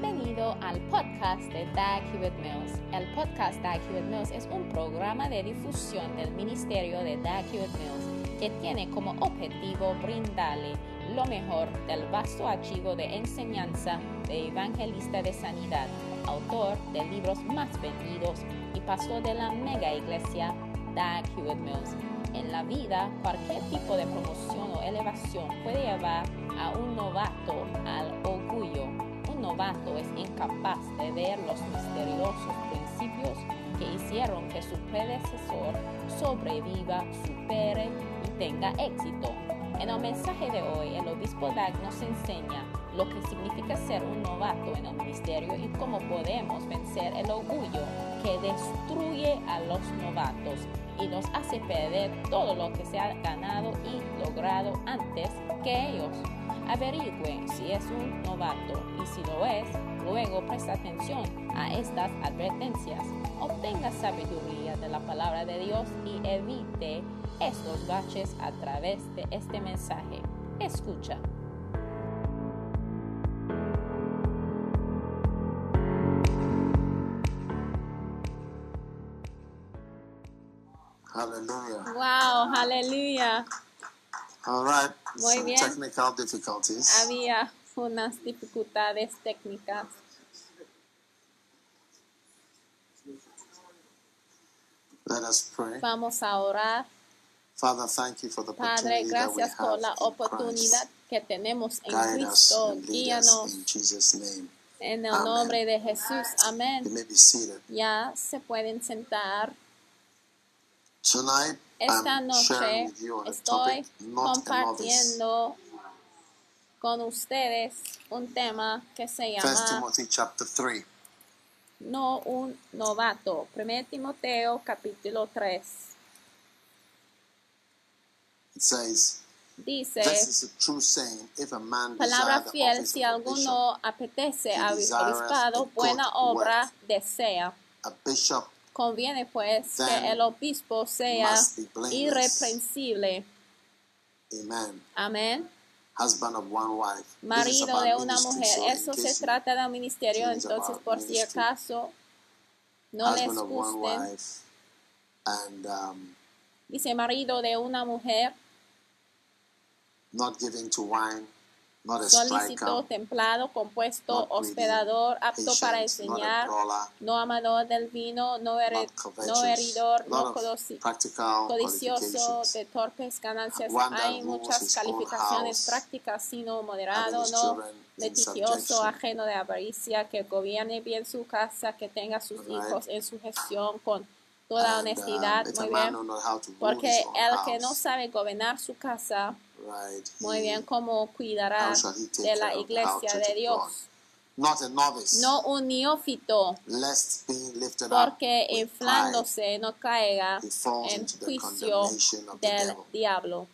Bienvenido al podcast de Dag Hewitt Mills. El podcast Dag Hewitt Mills es un programa de difusión del Ministerio de Dag Hewitt Mills que tiene como objetivo brindarle lo mejor del vasto archivo de enseñanza de evangelista de sanidad, autor de libros más vendidos y pastor de la mega iglesia Dag Hewitt Mills. En la vida, cualquier tipo de promoción o elevación puede llevar a un novato al orgullo. Novato es incapaz de ver los misteriosos principios que hicieron que su predecesor sobreviva, supere y tenga éxito. En el mensaje de hoy, el obispo Dag nos enseña lo que significa ser un novato en el ministerio y cómo podemos vencer el orgullo que destruye a los novatos y nos hace perder todo lo que se ha ganado y logrado antes que ellos. Averigüe si es un novato y si lo es, luego presta atención a estas advertencias. Obtenga sabiduría de la palabra de Dios y evite estos baches a través de este mensaje. Escucha. Hallelujah. Wow, aleluya. All right. Muy Some bien. technical difficulties. Había unas dificultades técnicas. Let us pray. Vamos a orar. Father, thank you for the Padre, opportunity that we gracias por have la oportunidad que tenemos en Guide Cristo. Guíanos in Jesus' name. en el Amén. nombre de Jesús. You Amén. may be seated. Ya se pueden sentar. Tonight, Esta noche estoy compartiendo con ustedes un tema que se llama Timothy chapter 3. No un novato. 1 Timoteo capítulo 3. It says, Dice, This is a true saying, if a man desire palabra fiel, si alguno apetece a desireth obispado, buena obra desea. a bishop Conviene pues que el obispo sea irreprensible. Amen. Amén. Husband of one wife. Marido de una mujer. Eso se trata de un ministerio, entonces por si acaso no les gusten. and um, Dice marido de una mujer, not giving to wine, solícito, striker, templado, compuesto, hospedador, apto para enseñar, no amador del vino, no, heridor, no codicioso, de torpes ganancias. Hay muchas calificaciones prácticas, sino moderado, no litigioso, ajeno de avaricia, que gobierne bien su casa, que tenga sus hijos en su gestión con toda um, honestidad. Muy bien. Porque el que no sabe gobernar su casa, muy bien, cómo cuidará de la the iglesia de Dios. Not a novice, No un neófito, lest being lifted up porque pride, inflándose no caiga en the juicio the del diablo.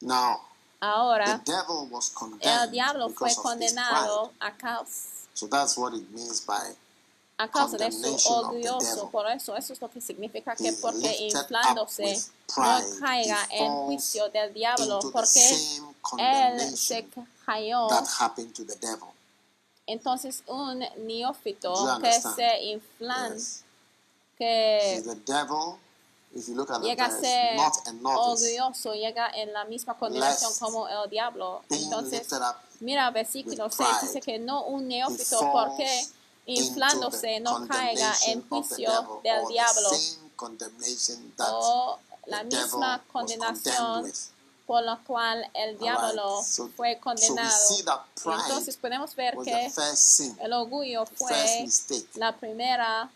Now, the Ahora, devil was el condemned diablo fue condenado a causa, So that's what it means by a causa de su devil. Por eso, eso es lo que significa que porque inflándose no caiga en juicio del diablo, porque él se cayó. that happened to the devil. Entonces, un neófito que se inflan, Yes. que llega a ser orgulloso, llega en la misma condenación como el diablo. Entonces, mira versículo with 6, pride, dice que no un neófito, porque inflándose no caiga en juicio del diablo. o la misma condenación por la cual el diablo fue condenado. Entonces podemos ver que el orgullo fue la primera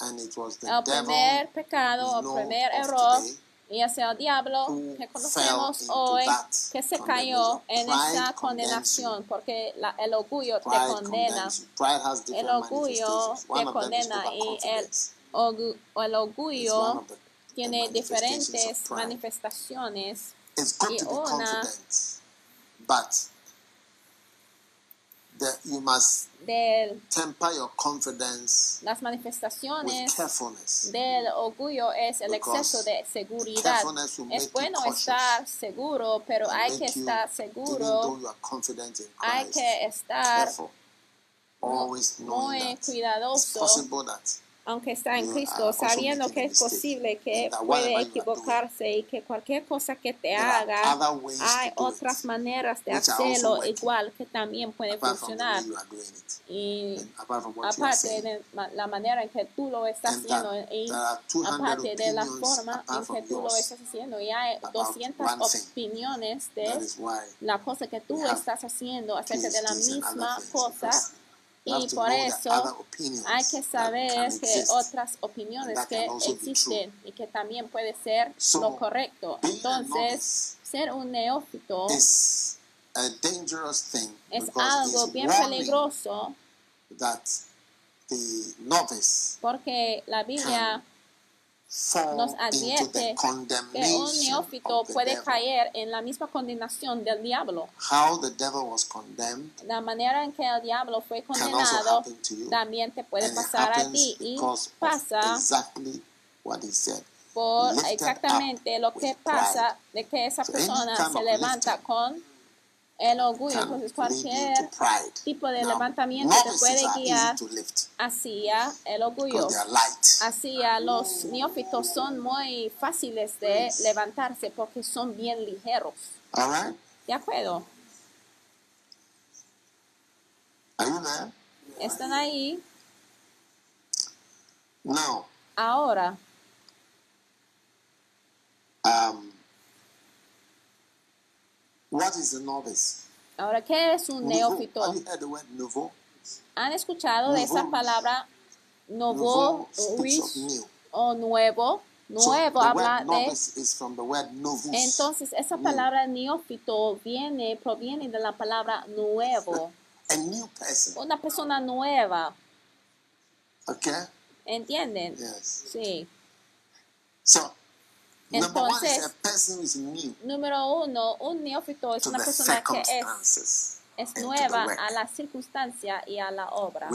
el primer pecado, know primer error, y es el diablo who que fell conocemos into hoy que se cayó en esa condenación, porque la- el orgullo te condena, el orgullo te condena y el, orgu- el orgullo tiene diferentes manifestaciones. Y una- the, you must De temper your confidence las with manifestaciones carefulness. del orgullo es el Because exceso de seguridad. Es bueno estar seguro, pero hay que estar seguro hay que estar always knowing muy that it's cuidadoso, possible that aunque está en you Cristo, sabiendo que es posible que puede equivocarse y que cualquier cosa que te haga, hay otras maneras de hacerlo igual que también puede funcionar. Y aparte de la manera en que tú lo estás haciendo y there are 200 aparte de la forma en que tú lo estás haciendo y hay about 200 one thing. opiniones de la cosa que tú estás haciendo acerca de la misma cosa y por eso hay que saber que otras opiniones que existen y que también puede ser lo correcto. Entonces, ser un neófito es algo bien peligroso porque la Biblia nos advierte que un neófito puede caer en la misma condenación del diablo. How the devil was condemned La manera en que el diablo fue condenado también te puede pasar a ti y pasa exactly what he said. por exactamente lo que pasa de que esa So persona se levanta con el orgullo. Entonces lead cualquier tipo de Now, levantamiento te puede guiar hacia el orgullo. Hacia los neófitos son muy fáciles de levantarse porque son bien ligeros. All right? ¿De acuerdo? Are you there? Están ahí. Now, Ahora, um, what is a novice? ahora, ¿qué es un Nouveau. neófito? Have you heard the word nouveau? ¿Han escuchado de esa Nouveau. palabra novo, Nouveau new. o nuevo? So Nuevo the habla de is from the word. Entonces, esa palabra neófito viene, proviene de la palabra nuevo. a new person. Una persona nueva. Okay? ¿Entienden? Yes. Sí. So, Entonces, Número uno, un neófito es una persona que es, es nueva a la circunstancia y a la obra.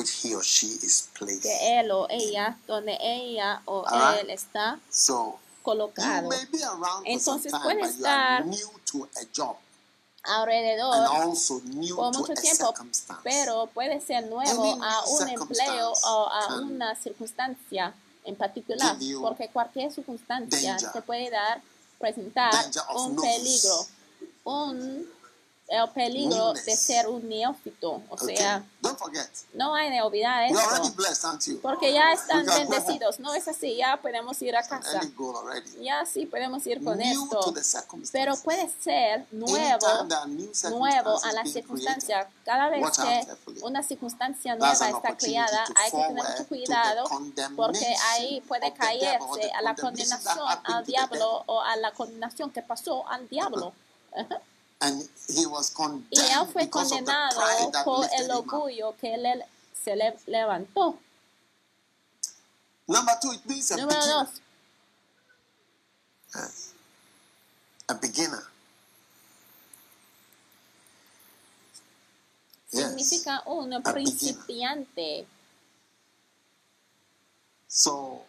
Que él o ella, donde ella o Alright. él está colocado. Entonces, puede estar Alrededor por mucho tiempo, pero puede ser nuevo a un empleo o a una circunstancia en particular, porque cualquier circunstancia te puede dar, presentar un peligro, un el peligro de ser un neófito, o sea, no hay de olvidar eso, porque ya están bendecidos, no es así, ya podemos ir a casa, ya sí podemos ir con esto, pero puede ser nuevo nuevo a la circunstancia. Cada vez que una circunstancia nueva está creada, hay que tener mucho cuidado porque ahí puede caerse a la condenación al diablo o a la condenación que pasó al diablo. And he was condemned Y él fue condenado por el orgullo que él se le levantó. Number two, it means a Número beginner. dos, Yes. A beginner. Yes. significa un beginner. principiante. So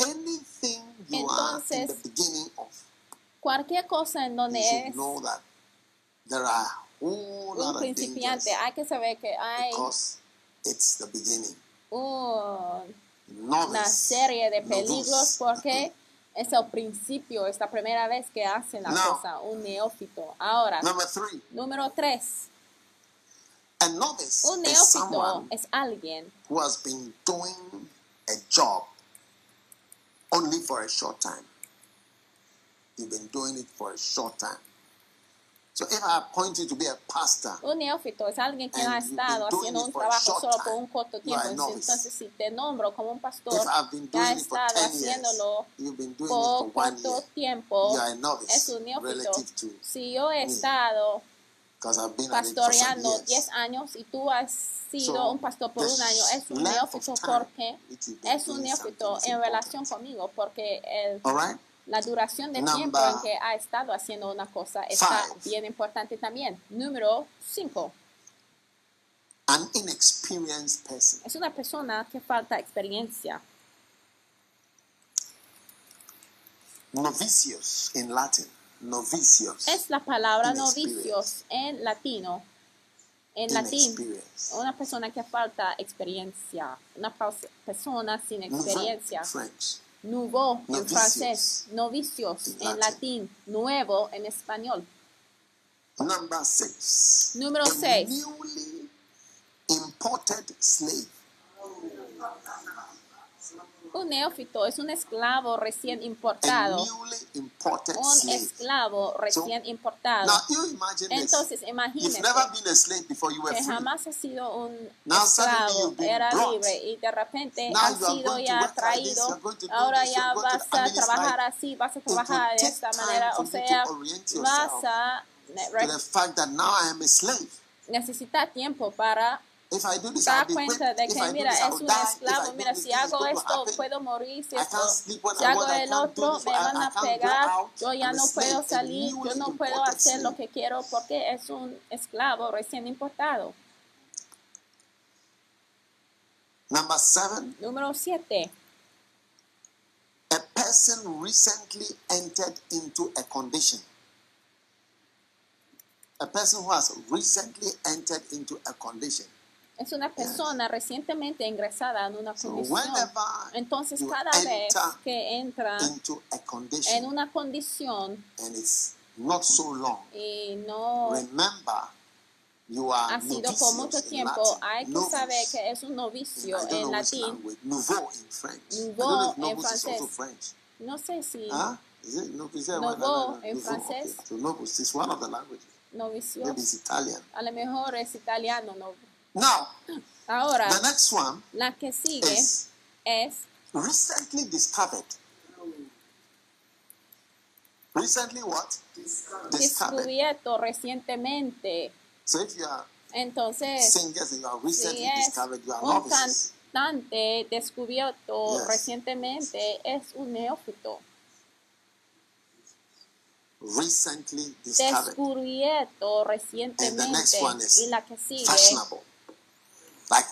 anything you are in the Entonces, beginning of, Cualquier cosa en donde es know that there are whole lot un of principiante, dangers hay que saber que hay it's the beginning. un Novice, una serie de peligros novus. porque es el principio, es la primera vez que hacen la No. cosa, un neófito. Ahora, three, número tres, a novice un is neófito someone es alguien who has been doing a job only for a short time. You've been doing it for a short time. So if I appoint you to be a pastor, Un neófito es alguien que ha estado haciendo un trabajo solo por un corto tiempo. Entonces, si te nombro como un pastor que ha estado 10 years, haciéndolo por corto year, tiempo, es un neófito. Si yo he me. estado pastoreando years. 10 años y tú has sido So, un pastor por un año, es un neófito porque es un neófito en relación conmigo porque el, All right? La duración de Number tiempo en que ha estado haciendo una cosa está five. bien importante también. Número 5. An inexperienced person. Es una persona que falta experiencia. Novicius in Latin. Novicius. Es la palabra novicios en latino. En latín, una persona que falta experiencia, una pers- persona sin experiencia. French. Nouveau en Novicios. francés, novicios En en latín. nuevo en español. Number six. Número a seis. Newly imported slave. Un neófito es un esclavo recién importado. Un esclavo recién importado. Entonces, were que jamás ha sido un esclavo, era libre y de repente Now ha you are sido ya traído, ahora ya vas a trabajar así, vas a trabajar de esta manera, o sea, vas a to the fact that now I am a slave. necesitar tiempo para If I do this, be cuenta de que, mira, this, es un esclavo, mira, this, si hago esto, puedo morir, si esto, si hago el otro, me van a pegar, yo ya no puedo salir, yo no puedo hacer lo que quiero porque es un esclavo recién importado. Number seven, Número 7. a person recently entered into a condition. A person who has recently entered into a condition. Es una persona recientemente ingresada en una condición. Entonces, cada vez que entra en una condición and it's not so long, y no remember you are ha sido por mucho tiempo, hay que saber que es un novicio en latín. language. Nouveau en francés. No sé si Nouveau en francés. Okay. So novus is one of the languages. novicio, Maybe it's Italian. a lo mejor es italiano. No. Now, Ahora, the next one la que sigue is es recently discovered. Recently what? Discovered. descubierto recientemente. So if you are Entonces, singers and you are recently si es discovered, you are un novices. cantante descubierto Yes. recientemente, es un neófito. Recently discovered. Descubierto And the next recientemente. one is Y la que sigue fashionable. Like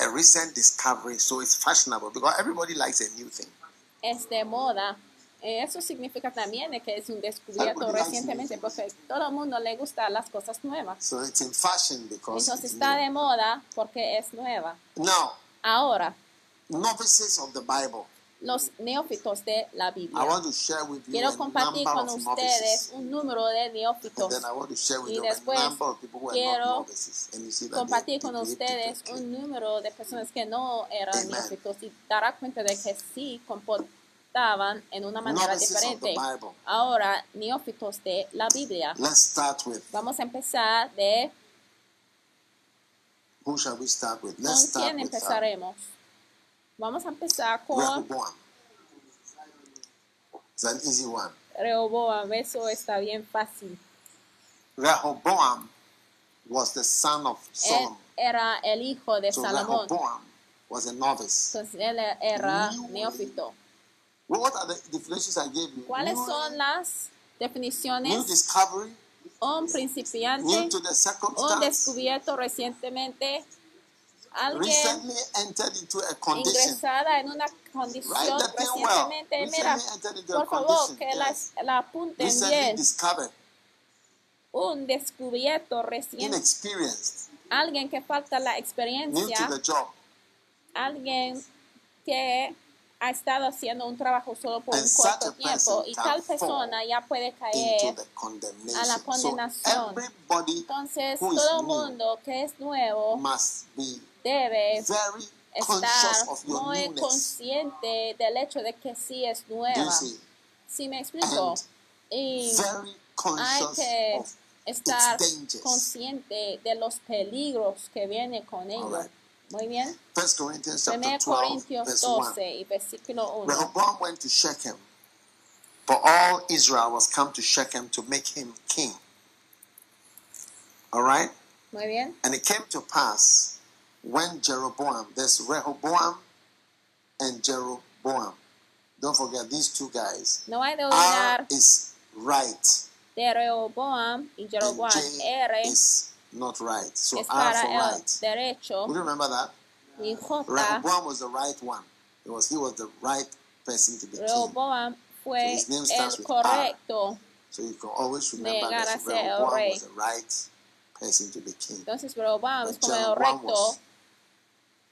a recent discovery, so it's fashionable because everybody likes a new thing. es de moda. Eh, Eso significa también que es un descubierto recientemente porque todo el mundo le gusta las cosas nuevas. So it's in fashion because Entonces está new. de moda porque es nueva. Now, Ahora, novices of the Bible. Los neófitos de la I Biblia. want to share with you Quiero compartir con ustedes un número de neófitos. Y después quiero Compartir con ustedes un número de personas que no eran neófitos y dará cuenta de que sí comportaban en una manera diferente. Ahora, neófitos de la Biblia. Let's start with Vamos a empezar de who shall we start with? con quién uh, empezaremos. Vamos a empezar con Rehoboam. It's an easy one. Rehoboam. Eso está bien fácil. Rehoboam was the son of Solomon. era el hijo de So Salomón. Rehoboam was a novice. Entonces él era New- neófito. What are the definitions I gave you? ¿Cuáles New- son las New definiciones? discovery, Un new principiante, to the un descubierto recientemente, alguien recently entered into a condition. ingresada en una condición recientemente. Mira, por favor, que la, la apunten bien. Un descubierto recién, alguien que falta la experiencia, alguien que ha estado haciendo un trabajo solo por un corto tiempo y tal persona ya puede caer. a la So condenación. everybody Entonces, todo new mundo que es nuevo debe estar muy newness. consciente del hecho de que sí es nueva. ¿Sí me explico? And Y hay que estar consciente de los peligros que vienen con ello. Muy bien. 1 Corinthians chapter 12, Corintios verse 1. 12 y versículo 1. Rehoboam went to Shechem, for all Israel was come to Shechem to make him king. All right? Muy bien. And it came to pass when Jeroboam, there's Rehoboam and Jeroboam. Don't forget these two guys. No hay de R olvidar is right, de Rehoboam y and Jeroboam. R is not right. So es para R for el eh, right. derecho. Do you remember that? Y J. Rehoboam was the right one. It was he was the right person to be Rehoboam king. Fue so his name el correcto. R. So you can always remember that Rehoboam was the right person to be king. Entonces Rehoboam es como el recto.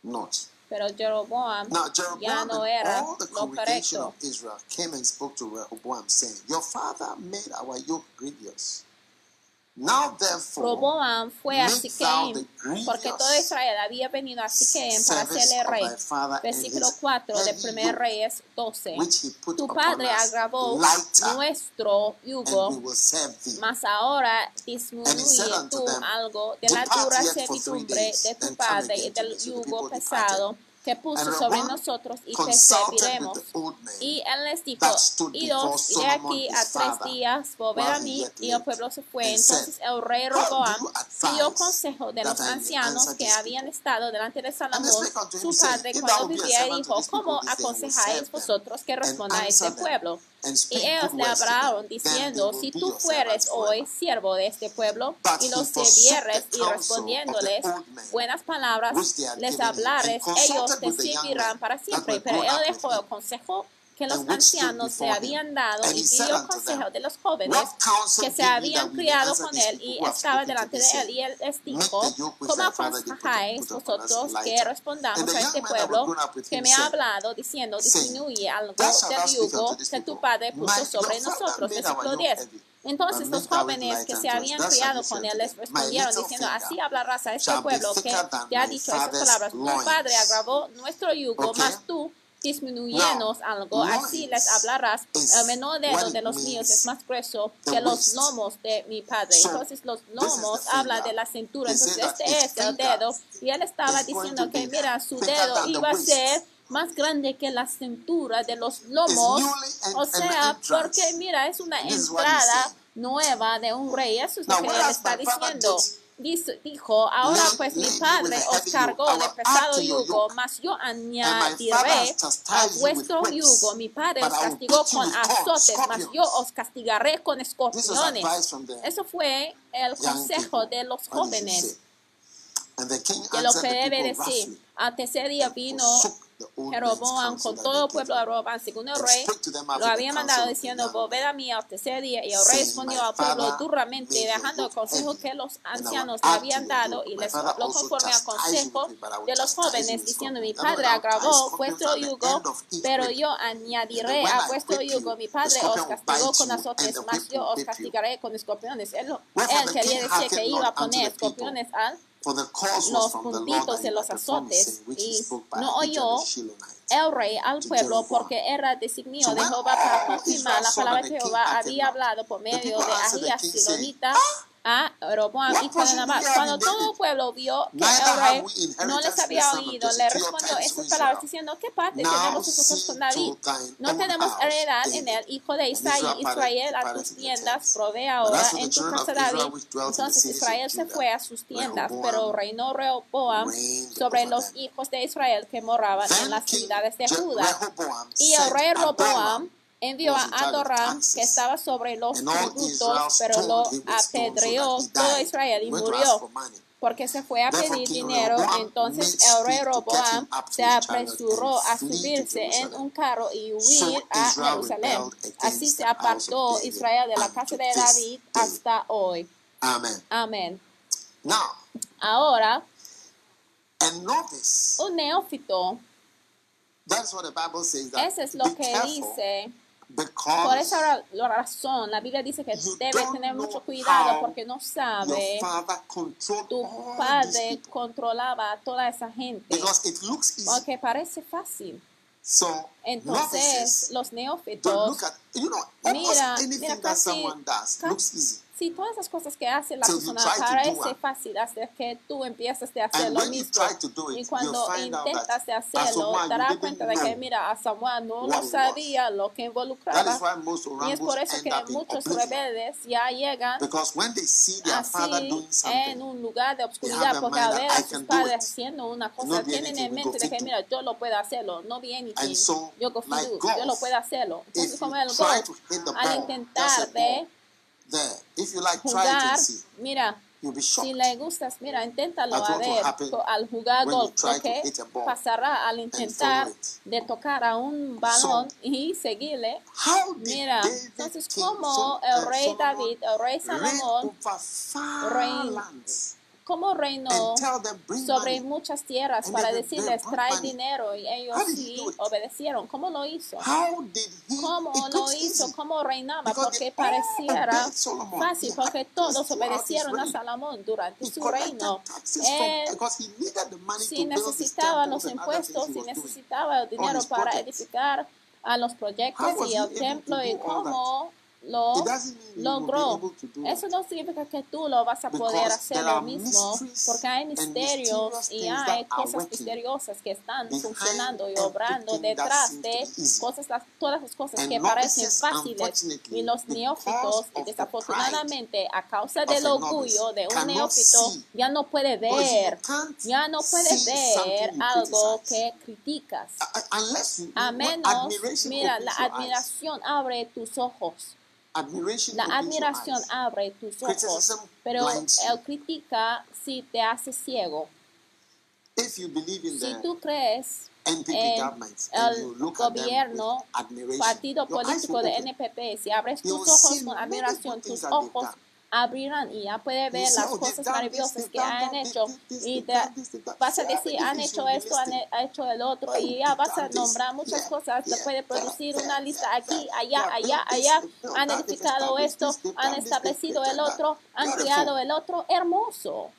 Not. Pero Jeroboam Now, Jeroboam ya no era all the congregation of Israel came and spoke to Rehoboam saying, "Your father made our yoke grievous." Roboam fue a Siquem, porque todo Israel había venido a Siquem para hacerle rey. Versículo 4 de 1 Reyes 12. Tu padre agravó nuestro yugo, mas ahora disminuye tú algo de la dura servidumbre de tu padre y del yugo pesado que puso sobre nosotros y te serviremos. Y él les dijo, idos, y aquí a tres días, volver a mí. Y el pueblo se fue. Entonces el rey Roboam pidió consejo de los ancianos que habían estado delante de Salomón, su padre, cuando vivía, y dijo, ¿cómo aconsejáis vosotros que responda a este pueblo? Y ellos le hablaron diciendo, si tú fueres hoy siervo de este pueblo, y los debieres, y respondiéndoles buenas palabras, les hablares, ellos te seguirán para siempre. Pero él dejó el consejo que los ancianos se habían dado y pidió consejo de los jóvenes que se habían criado con él y estaba delante de él y él les dijo, ¿cómo aconsejáis vosotros que respondamos a este pueblo que me ha hablado diciendo disminuye algo del yugo que tu padre puso sobre nosotros? Versículo 10. Entonces los jóvenes que se habían criado con él les respondieron diciendo, así hablarás a este pueblo que te ha dicho esas palabras. Tu padre agravó nuestro yugo, más tú disminuyéndonos Now, algo, así les hablarás. El menor dedo de los míos es más grueso que los lomos de mi padre. Entonces los lomos habla de la cintura. Entonces este es el dedo. Y él estaba diciendo que mira, su dedo iba a ser más grande que la cintura de los lomos. O sea, porque mira, es una entrada nueva de un rey. Eso es lo que él está diciendo dijo, ahora pues mi padre os cargó de pesado yugo, mas yo añadiré a vuestro yugo. Mi padre os castigó con azotes, mas yo os castigaré con escorpiones. Eso fue el consejo de los jóvenes. De lo que debe decir. Al tercer día vino que Roboam con todo el pueblo de Roboam, según el rey, lo había mandado diciendo, volved a mí al tercer día. Y el rey respondió al pueblo duramente, dejando el consejo que los ancianos habían dado y les habló conforme al consejo de los jóvenes, diciendo, mi padre agravó vuestro yugo, pero yo añadiré a vuestro yugo. Mi padre os castigó con azotes, mas yo os castigaré con escorpiones. Él, él quería decir que iba a poner escorpiones al los puntitos y los azotes, y no oyó el rey al pueblo porque era designio de Jehová para confirmar la palabra que Jehová había hablado por medio de Ahías, Silonita, Ah, a Roboam, hijo de Nabat. Cuando todo pueblo vio que el rey no les había oído, le respondió estas palabras diciendo, ¿qué parte tenemos nosotros con David? No tenemos heredad en el hijo de Isaí. Israel a tus tiendas, provee ahora en tu casa David. Entonces Israel se fue a sus tiendas, pero reinó Rehoboam sobre los hijos de Israel que moraban en las ciudades de Judá. Y el rey Roboam envió a Adoram, que estaba sobre los tributos, pero lo apedreó todo Israel y murió porque se fue a pedir dinero. Entonces el rey Roboam se apresuró a subirse en un carro y huir a Jerusalén. Así se apartó Israel de la casa de David hasta hoy. Amén. Ahora, un neófito. Eso es lo que dice. Por esa razón, la Biblia dice que debes tener mucho cuidado porque no sabe tu padre controlaba a toda esa gente. Porque parece fácil. So, Entonces, los neófitos, you know, mira, mira casi, someone does, casi, looks easy. Si todas esas cosas que hace la so persona parece fácil hasta que tú empiezas a hacer lo mismo. It, y cuando intentas de hacerlo, te darás cuenta de que, mira, a Samuel no lo sabía lo que involucraba. Y es por eso que muchos rebeldes ya llegan así en un lugar de obscuridad, porque a ver a sus padres haciendo una cosa, tienen en mente de que, mira, yo lo puedo hacerlo, no bien y yo confío, yo lo puedo hacerlo. Entonces, como el al intentar de If you like, jugar, try it see. Mira, You'll be shocked si le gustas, mira, inténtalo a ver al jugar golf, pasará al intentar de tocar a un balón y seguirle. Mira, entonces como el rey David, el rey Salomón, rey cómo reinó sobre muchas tierras para decirles, trae dinero, y ellos sí obedecieron. ¿Cómo lo hizo? ¿Cómo lo hizo? ¿Cómo reinaba? Porque pareciera fácil, porque todos obedecieron a Salomón durante su reino. Él, si necesitaba los impuestos, si necesitaba el dinero para edificar a los proyectos y el templo, y cómo lo logró. Eso no significa que tú lo vas a poder hacer lo mismo, porque hay misterios y hay cosas misteriosas que están funcionando y obrando detrás de cosas, todas las cosas que parecen fáciles. Y los neófitos, desafortunadamente, a causa del orgullo de un neófito, ya no puede ver, ya no puede ver algo que criticas. A menos, mira, la admiración abre tus ojos. La admiración abre tus ojos, pero el crítica sí te hace ciego. si tú crees en el gobierno, partido político de NPP, si abres tus ojos con admiración, tus ojos abrirán y ya puede ver las cosas maravillosas que han hecho y te, vas a decir han hecho esto, e-, han hecho el otro y ya vas a nombrar muchas cosas, te puede producir una lista aquí, allá, allá, allá, han edificado esto, han establecido el otro, han creado el otro, hermoso.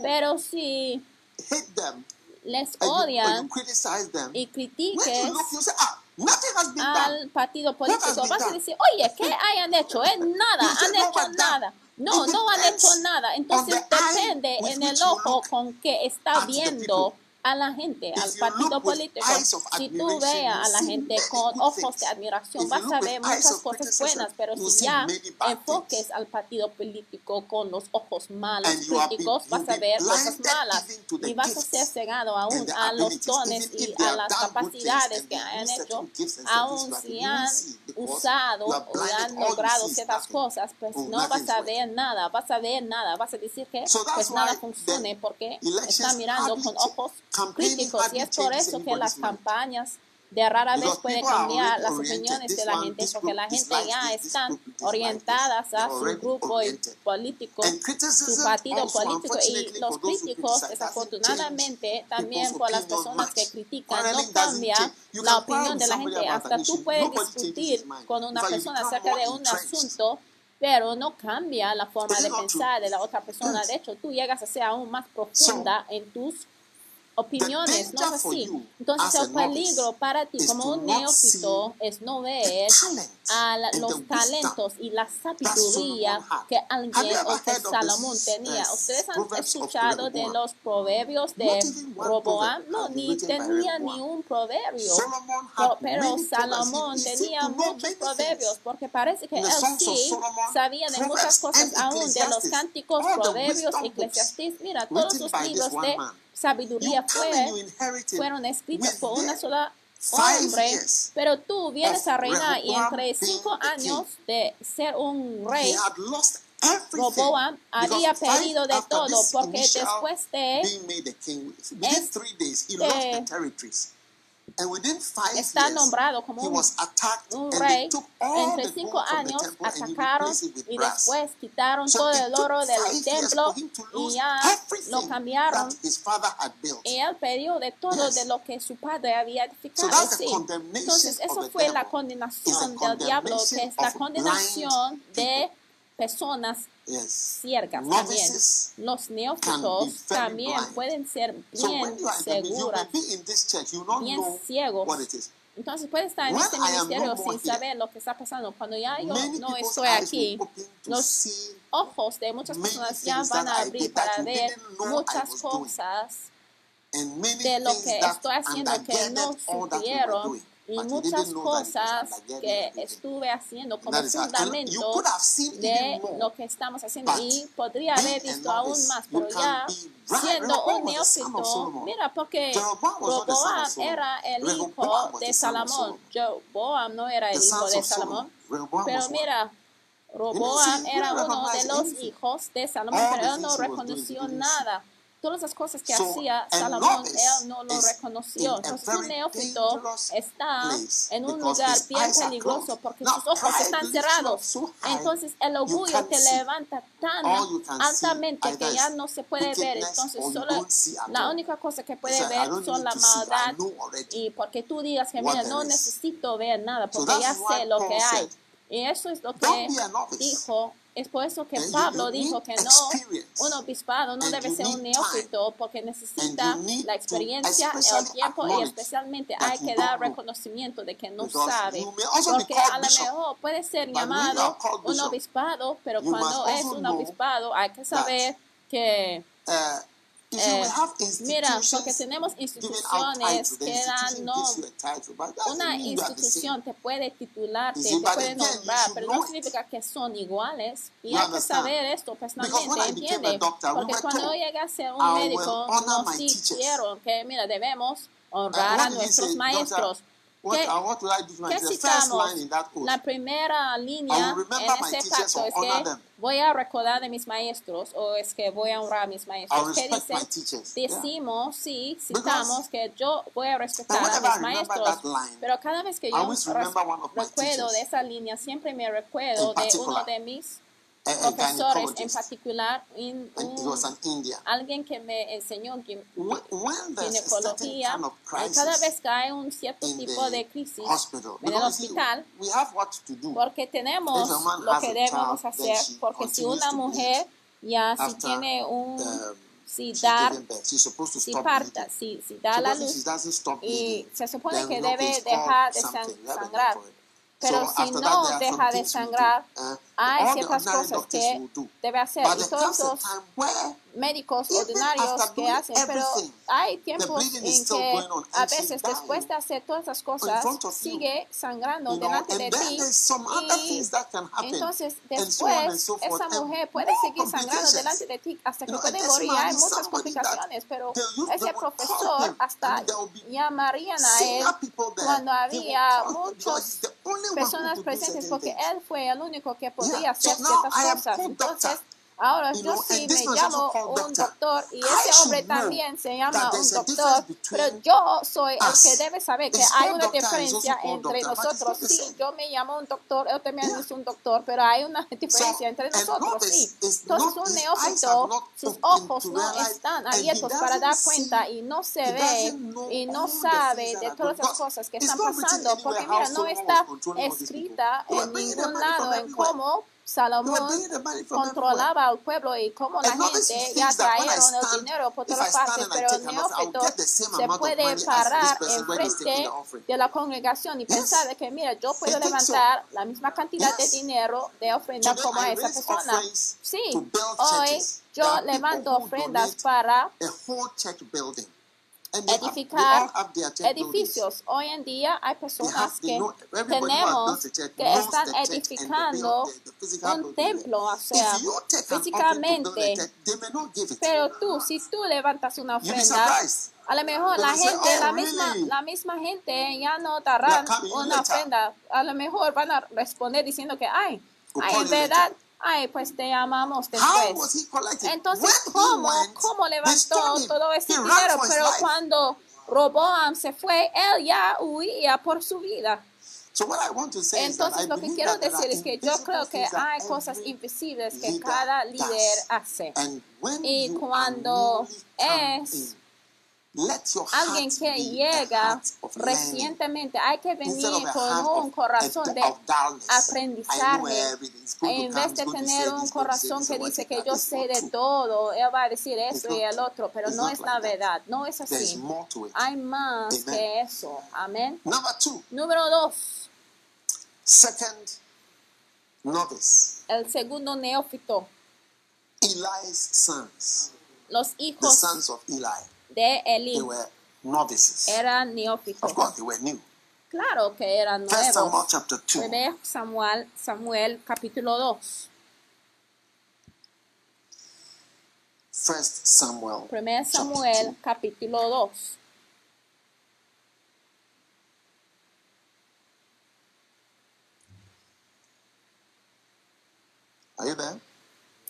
Pero si les odian. y critiques, al partido político. Vas a decir, oye, ¿qué hayan hecho? Eh? Nada, han hecho nada. No, no han hecho nada. Entonces depende en el ojo con que está viendo a la gente, al partido político, si tú veas a la gente con ojos de admiración, vas a ver muchas cosas buenas, pero si ya enfoques al partido político con los ojos malos, críticos, vas a ver cosas malas y vas a ser cegado aún a los dones y a las capacidades que han hecho, aún si han usado o han logrado ciertas cosas, pues no vas a ver nada, vas a ver nada, vas a decir que pues nada funcione porque está mirando con ojos críticos y es por eso que las campañas de rara vez puede cambiar las opiniones de la gente porque la gente ya está orientadas a su grupo político, su partido político. Y los críticos desafortunadamente también por las personas que critican no cambia la opinión de la gente. Hasta tú puedes discutir con una persona acerca de un asunto pero no cambia la forma de pensar de la otra persona. De hecho, tú llegas a ser aún más profunda en tus opiniones, ¿no? Así. Entonces el peligro para ti como un neófito es no ver a los talentos y la sabiduría que alguien o que Salomón tenía. ¿Ustedes han escuchado de los proverbios de Roboam? No, ni tenía ni un proverbio. Pero Salomón tenía muchos proverbios porque parece que él sí sabía de muchas cosas aún de los cánticos, proverbios, eclesiastés. Mira, todos los libros de sabiduría fue, fueron escritos por una sola hombre, pero tú vienes a reinar y entre cinco años de ser un rey, Roboam había perdido de todo porque después de este, está nombrado como un, rey. Entre cinco años atacaron y después quitaron todo el oro del templo y ya lo cambiaron. Y él perdió de todo de lo que su padre había edificado. Sí. Entonces, eso fue la condenación del diablo, que es la condenación de personas ciegas también. Los neófitos también pueden ser bien seguras, bien ciegos. Entonces puede estar en este ministerio sin saber lo que está pasando. Cuando ya yo no estoy aquí, los ojos de muchas personas ya van a abrir para ver muchas cosas de lo que estoy haciendo que no supieron y muchas cosas que estuve haciendo como fundamento de lo que estamos haciendo. Y podría haber visto aún más, pero ya siendo un neófito, mira, porque Roboam era el hijo de Salomón, Roboam no era el hijo de Salomón, pero mira, Roboam era uno de los hijos de Salomón, pero no reconoció nada. Todas las cosas que so, hacía Salomón, él no lo reconoció. Entonces, un neófito está en un lugar bien peligroso porque sus ojos están cerrados. So high, Entonces, el orgullo te levanta tan altamente que ya no se puede ver. Entonces, solo la única cosa que puede so ver son la maldad. Y porque tú digas que, mira, no necesito ver nada porque ya sé lo que hay. Y eso es lo que dijo es por eso que Pablo dijo que no, un obispado no debe ser un neófito porque necesita la experiencia, el tiempo y especialmente hay que dar reconocimiento de que no sabe. Porque a lo mejor puede ser llamado un obispado, pero cuando es un obispado hay que saber que eh, mira, porque tenemos instituciones que dan no, una institución te puede titularte, te puede nombrar, pero no significa que son iguales. Y hay que saber esto personalmente, ¿entiendes? Porque cuando llegué a ser un médico, nos dijeron que, mira, debemos honrar a nuestros maestros. ¿Qué, what ¿qué La primera línea en ese pacto es que voy a recordar de mis maestros o es que voy a honrar a mis maestros. ¿Qué dicen? Decimos, sí, citamos Because que yo voy a respetar a mis maestros. Line, pero cada vez que yo recuerdo de esa línea, siempre me recuerdo de uno de mis profesores en particular, in, un, in alguien que me enseñó gine, when, when ginecología, kind of eh, cada vez que hay un cierto tipo de crisis hospital, en el hospital, we have what to do. porque tenemos lo que debemos child, hacer, porque si una mujer ya si tiene un... The, si da, si parta, si, si da so la luz, y se supone que debe dejar de sangrar. Pero so si no deja de sangrar, hay ciertas cosas que debe hacer. Y todos los médicos ordinarios que hacen, pero hay tiempos en que a veces después de hacer todas esas cosas sigue sangrando delante de ti. Y entonces después esa mujer puede seguir sangrando delante de ti hasta que puede morir. Hay muchas complicaciones, pero ese profesor hasta llamarían a él cuando había muchas personas presentes porque él fue el único que podía podía hacer. Entonces, Ahora yo sí me llamo un doctor y ese hombre también se llama un doctor, pero yo soy el que debe saber que hay una diferencia entre nosotros. Sí, yo me llamo un doctor, él también es un doctor, pero hay una diferencia entre nosotros. Sí. Entonces un neófito, sus ojos no están abiertos para dar cuenta y no se ve y no sabe de todas las cosas que están pasando, porque mira, no está escrita en ningún lado en cómo Salomón controlaba al pueblo y cómo la gente ya trajeron el dinero por todas partes, pero neófito se puede parar enfrente de la congregación y pensar que, mira, yo puedo levantar la misma cantidad de dinero de ofrenda como a esa persona. Sí, hoy yo levanto ofrendas para edificar edificios. Hoy en día hay personas que tenemos que están edificando un templo, o sea, físicamente. Pero tú, si tú levantas una ofrenda, a lo mejor la gente, la misma, la misma gente ya no dará una ofrenda. A lo mejor van a responder diciendo que, ay, ay en verdad ay, pues te amamos después. Entonces, ¿cómo, ¿cómo levantó todo ese dinero? Pero cuando Roboam se fue, él ya huía por su vida. Entonces, lo que quiero decir es que yo creo que hay cosas invisibles que cada líder hace. Y cuando es Alguien que llega recientemente, hay que venir con un corazón de aprendizaje. En vez de tener un corazón que dice que yo sé de todo, él va a decir esto y el otro, pero no es la verdad, no es así. Hay más que eso. Amén. Número dos. El segundo neófito. Los hijos de Eli. They were novices. Eran neófitos. They were new. Claro que eran nuevos. First Samuel Samuel, capítulo 2. First Samuel. Capítulo 2. Are you there?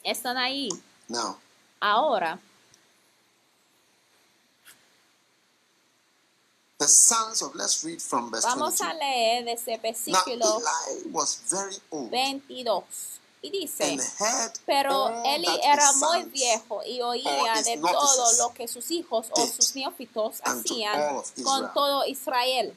Están ahí. No. Ahora. The sons of, let's read from verse vamos 22. a leer desde Now, versículo Eli was very old 22. Y dice, pero Eli era muy viejo y oía de todo lo que sus hijos o sus neófitos hacían con todo Israel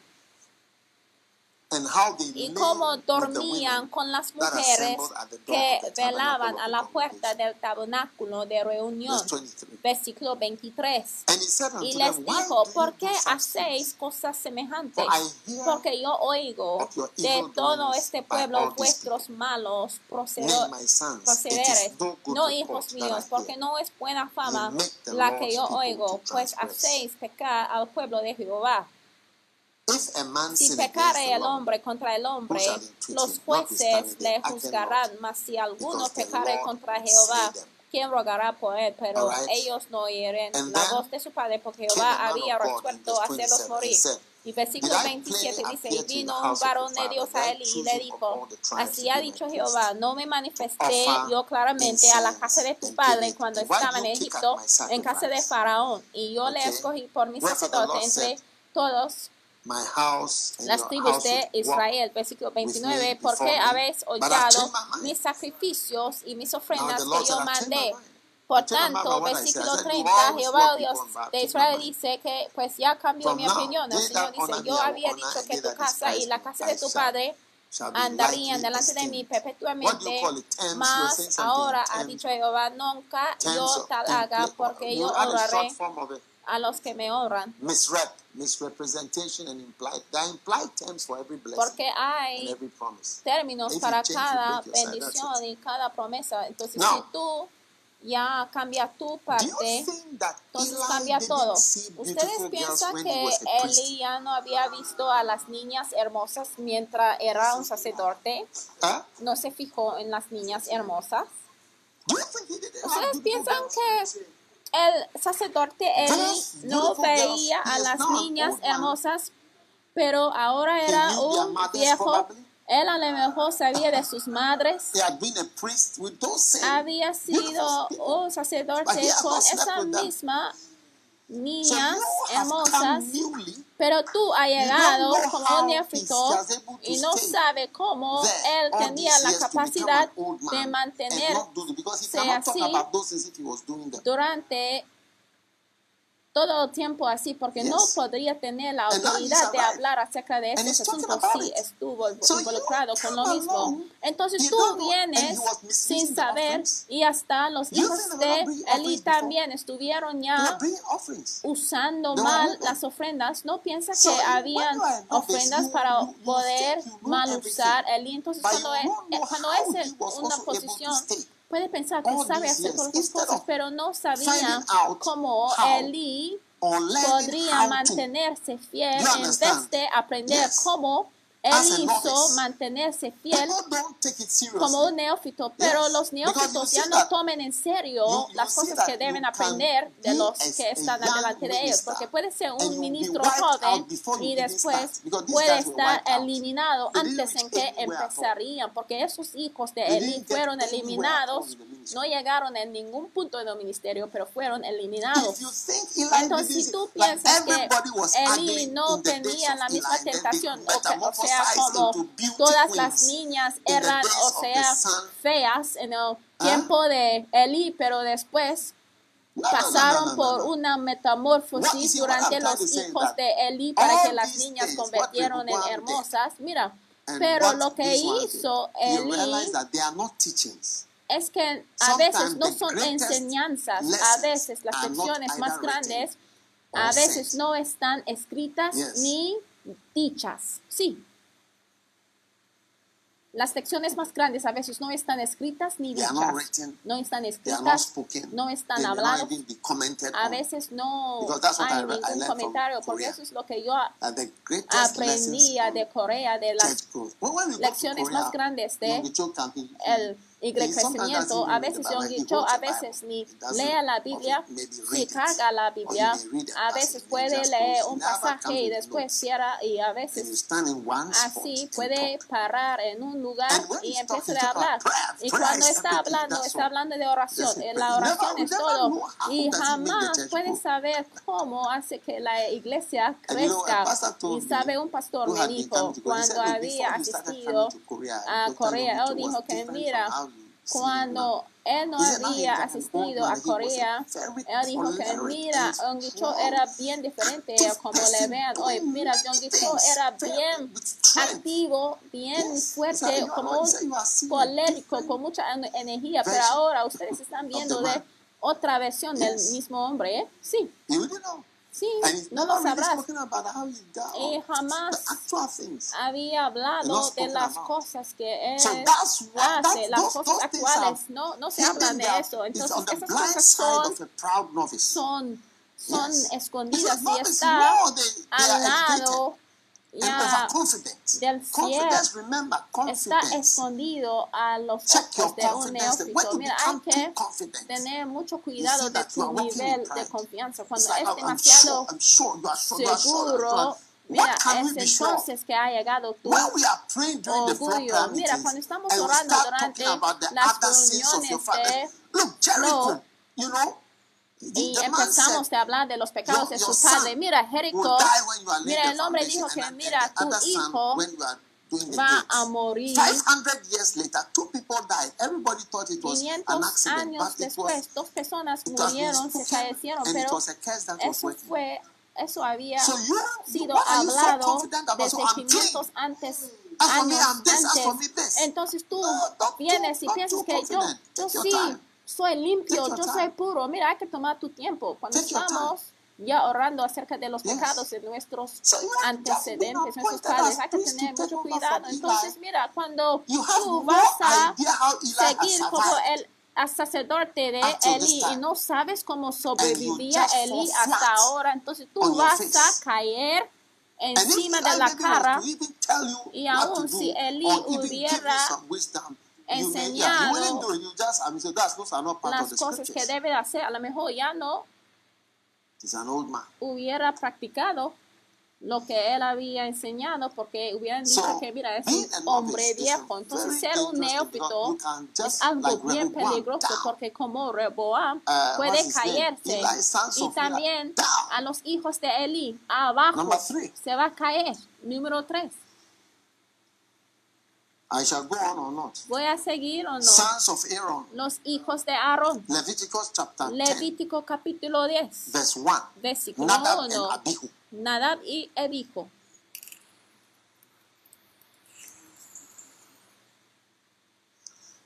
y cómo dormían con las mujeres que velaban a la puerta del tabernáculo de reunión. Verse 23. Versículo 23. And he said Y les dijo, ¿por qué hacéis cosas semejantes? Porque yo oigo de todo este pueblo vuestros malos procederes. no hijos míos, porque no es buena fama la que yo oigo, pues hacéis pecar al pueblo de Jehová. Si pecare the el hombre contra el hombre, los jueces le juzgarán, mas si alguno pecare contra Jehová. ¿quién rogará por él? Pero ellos no oirán la voz de su padre, porque Jehová había resuelto hacerlos 27 morir. Y versículo Did I 27 plainly dice, y vino the un varón de Dios a él y le dijo, así ha dicho Jehová, no me manifesté yo claramente a la casa de tu padre cuando estaba en Egipto, en casa de? Faraón, y yo le escogí por mi sacerdote entre todos My house and las tribus de Israel, versículo with me. 29, porque habéis hollado mis sacrificios y mis ofrendas que yo mandé. Por tanto, versículo said, you 30, always Jehová Dios de Israel dice que pues ya cambió mi opinión. El Señor dice, yo había dicho que tu casa y la casa de tu shall- padre andarían delante de mí perpetuamente. Mas ahora ha dicho Jehová, nunca yo tal haga, porque yo had a los que me honran. Misrep, misrepresentation and implied. There are implied terms for every blessing Porque and hay every promise. términos If you para you cada break your side, bendición y cada promesa. Entonces, Now, si tú ya cambias tu Do you parte, think that entonces Eli cambia didn't todo. see ¿Ustedes girls piensan when he que was a priest? Eli ya no había visto a las niñas hermosas mientras era un sacerdote? Huh? ¿No se fijó en las niñas hermosas? Do you think he didn't have ¿Ustedes beautiful piensan girls? que el sacerdote Eli no veía a las niñas man. hermosas, pero ahora era un viejo? Él a lo mejor sabía de sus madres. Había sido un sacerdote con not slept esa with them. misma So niñas hermosas, pero tú has llegado he neófito y no sabe cómo él all tenía la capacidad de man and mantener not do it because he se cannot talk así about those things if he was doing them. durante todo el tiempo así, porque no Yes. podría tener la autoridad de hablar acerca de talking asuntos si estuvo involucrado con lo mismo. Entonces tú vienes sin saber y hasta los hijos de Eli también estuvieron ya usando mal las ofrendas. No piensa que habían ofrendas para poder mal usar. Eli. Entonces cuando es, know cuando es una posición puede pensar que sabe hacer todas las cosas, pero no sabía cómo learning podría mantenerse fiel en vez de aprender cómo él hizo mantenerse fiel como un neófito, pero los neófitos ya no tomen en serio las cosas que deben aprender de los que están delante de ellos, porque puede ser un ministro joven y después puede estar eliminado antes en que empezarían, porque esos hijos de Eli fueron eliminados, no llegaron en ningún punto del ministerio, pero fueron eliminados. Entonces, si tú piensas que Eli no tenía la misma tentación, o, que- o sea, beauty todas las niñas eran, o sea, feas en el ¿Ah? tiempo de Eli, pero después pasaron por una metamorfosis durante los hijos de Eli para que las niñas convirtieron en hermosas. Mira, pero lo que hizo Eli es que a veces no son enseñanzas, a veces las lecciones más grandes, a veces no están escritas ni dichas. Sí. Las lecciones más grandes a veces no están escritas ni dichas. written. No están escritas, spoken. no están habladas. A veces no hay ningún comentario, porque eso es lo que yo on de Corea, de las lecciones Korea, más grandes de el y crecimiento, a veces Yongicho holds a veces ni lea la Biblia, it. carga la Biblia, a veces puede leer un pasaje y después cierra y a veces así puede parar en un lugar y talking, a hablar. Y cuando está hablando, está hablando de oración. La oración es todo. Y jamás grow. saber cómo hace que la iglesia crezca. Y sabe, un pastor me dijo, cuando said, "Look, había asistido a. Corea, él dijo was que mira, from how you see him now." cuando él no He said, "Now había asistido a Corea, él dijo que mira, strong, era bien diferente como le vean hoy. Mira, things era bien activo, bien fuerte, He said, "You are- como he un said, "You are seeing a colérico, different con mucha en- energía. Pero ahora ustedes están viendo de man." otra versión del mismo hombre, ¿eh? Sí. Sí, no lo sabrás. Y jamás The actual things. había hablado de las cosas que él hace, las cosas actuales, no, no se hidden de eso. Entonces, esas cosas son, son, son escondidas y está al lado overconfident. del Confidence, remember, está escondido a los ojos de un neófito. Mira, hay que tener mucho cuidado de tu nivel de confianza. Cuando like, es "Oh, I'm sure, demasiado I'm sure, are sure, seguro, mira, es entonces que ha llegado tú When we are praying during the floor orgullo. Mira, cuando estamos orando durante talking about the las other sins of your reuniones father. de Look, Jericho, you know, y empezamos a hablar de los pecados de su padre. Mira, laying mira, el hombre dijo que, mira, tu hijo va a morir 500 years later, two people died. Everybody thought it was an 500 accident, años but it was, después, dos personas murieron, se fallecieron, pero eso fue, eso había So you, sido you hablado? So desde I'm clean. 500 antes, años antes. Entonces tú vienes y piensas que yo, yo sí. Soy limpio, yo soy puro. Mira, hay que tomar tu tiempo. Cuando estamos ya orando acerca de los pecados de nuestros antecedentes, nuestros padres, hay que tener mucho cuidado. Entonces, mira, cuando tú vas a seguir como el sacerdote de Eli y no sabes cómo sobrevivía Eli hasta ahora, entonces tú vas a caer encima de la cara y aún si Eli hubiera enseñado las cosas que debe de hacer, a lo mejor ya no He's an old man. hubiera practicado lo que él había enseñado porque hubieran dicho So, que mira es un hombre viejo entonces ser un neófito es algo like bien peligroso down. porque como Reboam Uh, puede caerse Eli, y también down. a los hijos de Eli abajo Number three. se va a caer número tres I shall go on or not. voy a seguir o no Sons of Aaron, los hijos de Aarón. Leviticus chapter 10, Levítico capítulo 10 verse 1. versículo Nadab and 1 Abihu. Nadab y Abihu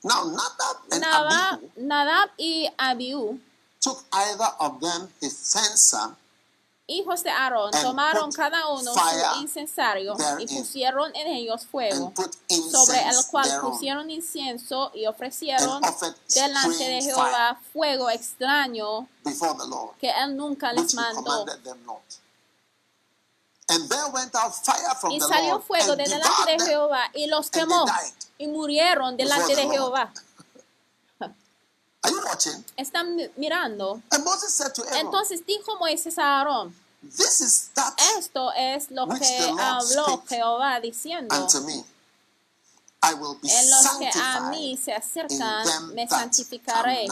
Now, Nadab and Nadab, Abihu Nadab y Abiú, took either of them a censer hijos de Aarón, tomaron cada uno su incensario y pusieron en ellos fuego, sobre el cual pusieron incienso y ofrecieron delante de Jehová fuego extraño que él nunca les mandó. commanded them not. And there went out fire from Y salió fuego de delante de. Jehová y los quemó y murieron delante de. Jehová. Are you watching? Están mi- mirando. And Moses said to Aaron, Entonces dijo Moisés a Aarón, This is that esto es lo que habló Jehová diciendo. unto me. I will be En los que a mí se in acercan, me santificaré.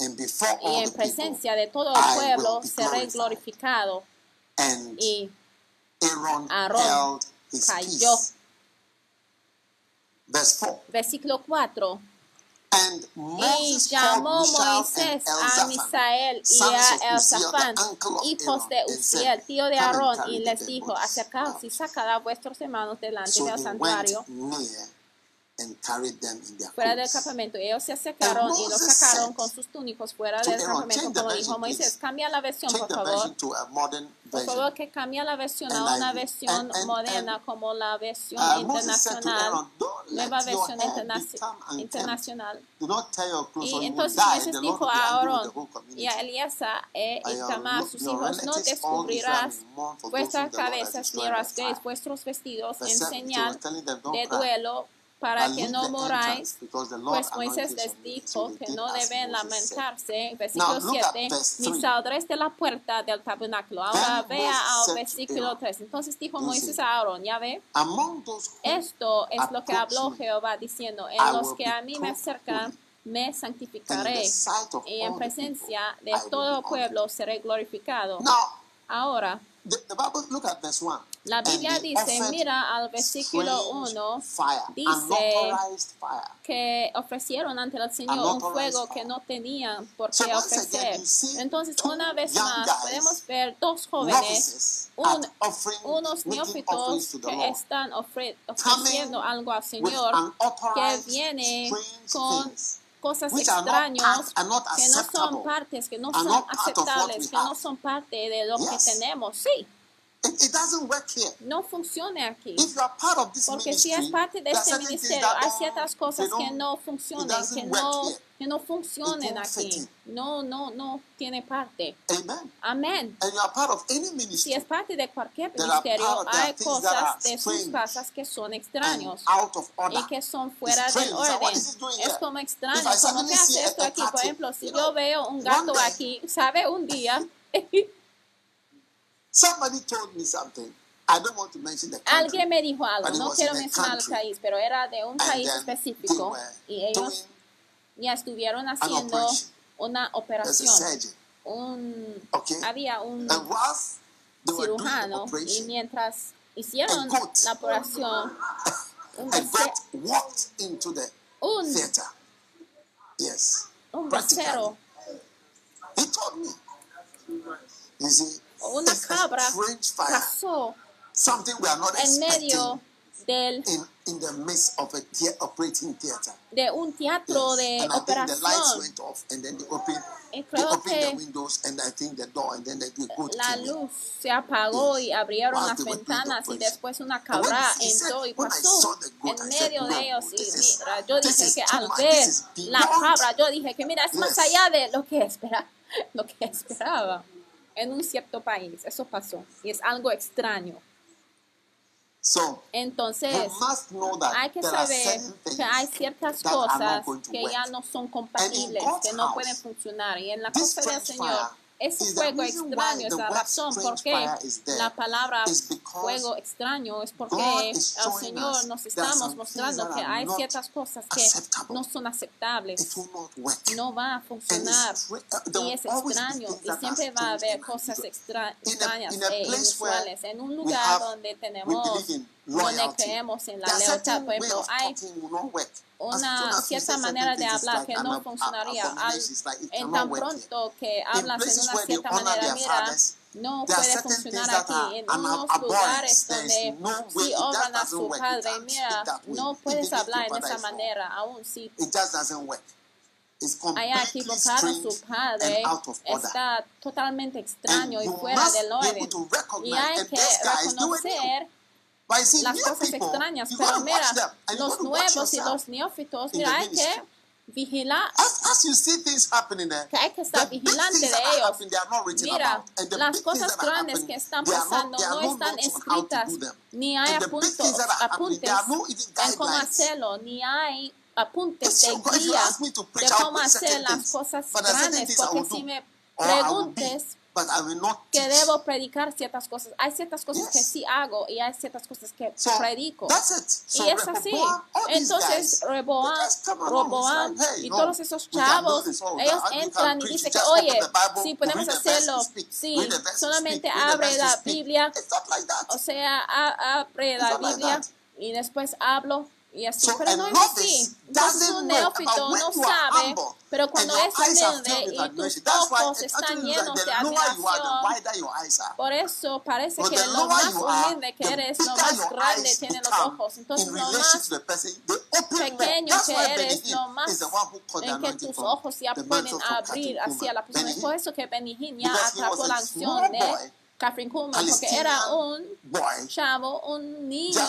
And before Y all en the people, presencia de todo I el will pueblo be seré glorified. glorificado. and Y Aaron Aarón held his cayó. peace. Verse 4. versículo 4. And Y llamó Moisés a Misael y a Elzafán, hijos de Uziel, tío de Aarón, y les dijo, acercaos y sacad a vuestros hermanos delante del santuario and carried them in their fuera del campamento. Y ellos se acercaron y los sacaron con sus túnicos fuera del Aaron, campamento, como dijo Moisés. Cambia la versión, por favor. Por favor, que cambie la versión a una versión moderna como la versión Uh, internacional, nueva versión internacional. Y entonces. Moisés dijo a Aarón y a Eliezer e And your Itamar, lo- sus hijos, no descubrirás vuestras cabezas ni rasguéis vuestros vestidos en 7, he señal de duelo para que no moráis, pues Moisés les dijo que no deben lamentarse. Versículo Now, look at 7, verse ni saldréis de la puerta del tabernáculo. Ahora vea al versículo Aaron, 3. Entonces dijo Moisés a Aarón, ya ve, esto es lo que habló Jehová diciendo, en los que a mí me acercan, me santificaré, y en presencia de todo el pueblo seré glorificado. Ahora, the, the Bible, look at verse 1. la Biblia dice, mira al versículo strange 1, fire, dice que ofrecieron ante el Señor un fuego que no tenían por qué ofrecer. Entonces, una vez más, podemos ver dos jóvenes, un- unos neófitos que están ofre- ofreciendo algo al Señor que viene con cosas not que no son partes, que no son aceptables, que no son parte de lo que tenemos. Sí, It, doesn't work here. no funciona aquí. If you are part of this Porque si ministry, es parte de este ministerio, hay ciertas cosas que no funcionan, que no, que no fit aquí. No, no, no tiene parte. Amén. And you are part of any Si es parte de cualquier ministerio, hay cosas de sus casas que son extraños out of order. y que son fuera del orden. Es como extraño, suddenly que hace esto aquí. Por ejemplo, si yo veo un gato aquí, ¿sabe? Un día Somebody told me something. I don't want to mention the country. alguien me dijo algo, no quiero mencionar el país, pero era de un país específico y ellos ya estuvieron haciendo operation. una operación. Un, Okay. había un cirujano y mientras hicieron la operación, un, into the un, theater. Yes. un He told me. You see, o una cabra pasó Something we are not en medio del, in, in the midst of a operating theater. de un teatro Yes. de and I think the lights operación. went off and then they opened, they the windows and I think the door and then the, the goat la luz se apagó y abrieron While las they ventanas y después una cabra entró y pasó en said, medio "No, de ellos y mira, yo dije que al ver la cabra yo dije que mira es más allá de lo que espera lo que esperaba en un cierto país. Eso pasó y es algo extraño. So entonces must know that hay que saber que hay ciertas cosas que ya no son compatibles, que no pueden funcionar. Y en la casa del Señor, ese why extraño, esa word razón por qué la palabra fuego extraño es porque el Señor nos estamos mostrando que hay ciertas cosas que no son aceptables, no va a funcionar. uh, Y es extraño y siempre va a haber cosas extra, extrañas e inusuales. En un lugar donde tenemos, loyalty. creemos en la lealtad, of hay una cierta manera de hablar que no funcionaría. Al, en tan pronto que hablas en una cierta manera, mira, no puede funcionar aquí. En unos lugares donde no si honran a su padre, mira, no puedes hablar en esa manera, aún si haya equivocado su padre, está totalmente extraño y fuera del orden. Y hay que reconocer las cosas extrañas, pero mira, los nuevos y los neófitos, mira, hay que vigilar, que hay que estar vigilante de ellos. Mira, las cosas grandes que están pasando no están escritas, ni hay apuntos, apuntes. en cómo hacerlo, ni hay apuntes de guía de cómo hacer las cosas grandes, porque si me preguntes but I will not que debo predicar ciertas cosas. Hay ciertas cosas que Yes. sí hago y hay ciertas cosas que So, predico. So y es así. Entonces, Reboam, Roboam hey, y no, todos esos chavos, ellos that- entran y dicen que, oye, you podemos hacerlo. you solamente abre la. Biblia, o sea, abre la Biblia y después hablo y así. So, Pero no es así. Entonces un neófito no sabe, humble pero and cuando es humilde y tus ojos están llenos de admiración, por eso parece que lo más humilde que eres, lo más grande eyes tienen los ojos. Entonces, lo más pequeño que eres, lo más en que tus ojos ya pueden abrir hacia la persona. Es por eso que Benny Hinn ya atrapó la a unción small de Catherine Kuhlman, porque era un boy, chavo, un niño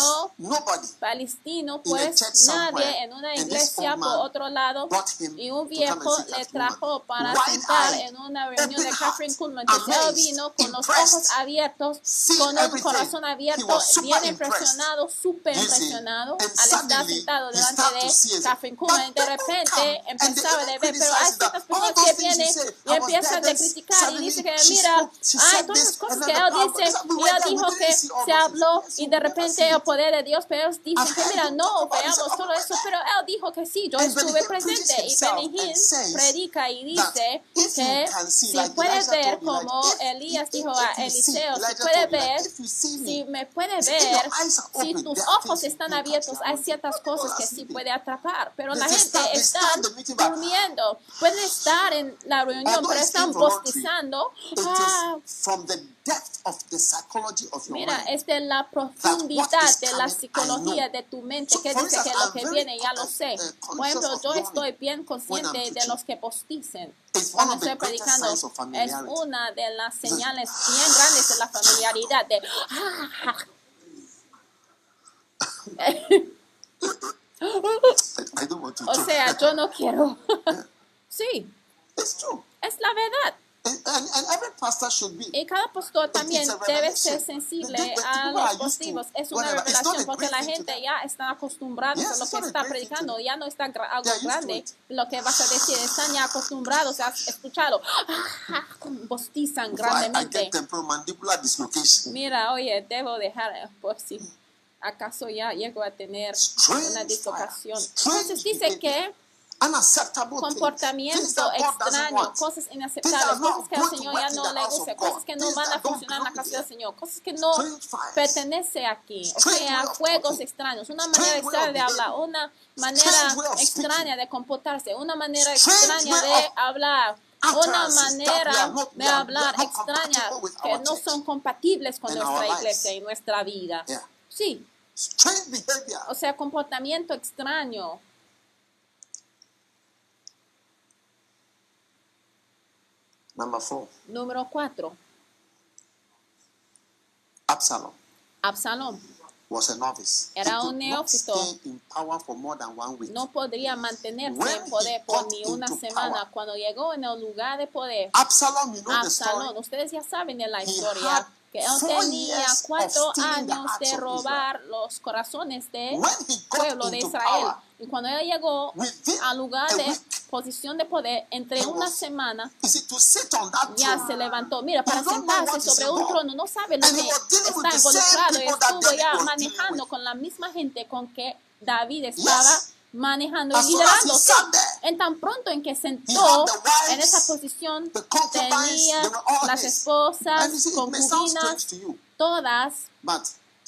palestino, in a pues nadie en una iglesia por otro lado y un viejo le trajo para sentar en una reunión de Catherine Kuhlman. Entonces él vino con los ojos abiertos, con everything. corazón abierto, bien impresionado, súper impresionado al estar sentado delante de. Catherine Kuhlman. De repente empezaba de ver, pero hay ciertas personas que vienen y empiezan then criticar y suddenly dice que mira, this, las cosas que then él the power- dice we y were él there, we dijo que all se habló y de repente el poder de Dios, pero ellos dicen que mira, no veamos this. todo eso, pero él dijo que sí, yo estuve presente y says predica y dice que si Elijah ver como Elías dijo a Eliseo, si Elijah, ver, si me puedes if ver, si tus ojos están abiertos, hay ciertas cosas que sí puede atrapar, pero la gente está durmiendo, pueden estar en la reunión, pero están bostezando. Ah, depth of the psychology of your Mira, mind. es de la profundidad de la psicología de tu mente que dice que lo que viene ya lo con- sé. uh, Por ejemplo, yo estoy bien consciente de los que posticen. Cuando estoy predicando, es una de las señales bien grandes de la familiaridad. De, ah, o sea, yo no quiero. sí, es la verdad. And, and, and every pastor should be. Y cada pastor también debe ser sensible The- the a los positivos. Es una whatever. Revelación porque la gente ya está acostumbrada Yes, a lo que está predicando. Ya no está algo grande. Lo que vas a decir, están ya acostumbrados a escucharlo. Bostizan I, grandemente. Mira, oye, debo dejar, eh, por si acaso ya llego a tener Strange una dislocación. Entonces dice que comportamiento extraño, cosas inaceptables, cosas que al Señor ya no le gusta, cosas que no van a funcionar en la casa del. Señor, cosas que no Strange fires. pertenece aquí, o sea, juegos extraños, una manera extraña de hablar, una manera extraña de comportarse, una manera extraña de hablar, una manera de hablar extraña que no son compatibles con nuestra iglesia y nuestra vida. Sí, o sea, comportamiento extraño. Number four, Número cuatro, Absalom Absalom. was a novice. Era he un neófito. stay in power for more than one week. no podría mantenerse When en poder por ni una semana. power, Cuando llegó en el lugar de poder, Absalom, you know the Absalón, story. ustedes ya saben de la He historia, had que él tenía cuatro the años de robar los corazones de When he got pueblo de Israel. power, Y cuando él llegó al lugar de posición de poder, entre una semana, ya se levantó. Mira, para sentarse sobre un trono, no sabe lo que está involucrado. that Estuvo ya manejando con la misma gente con que David estaba manejando y liderando. En tan pronto en que sentó en esa posición, tenía las esposas, concubinas, todas,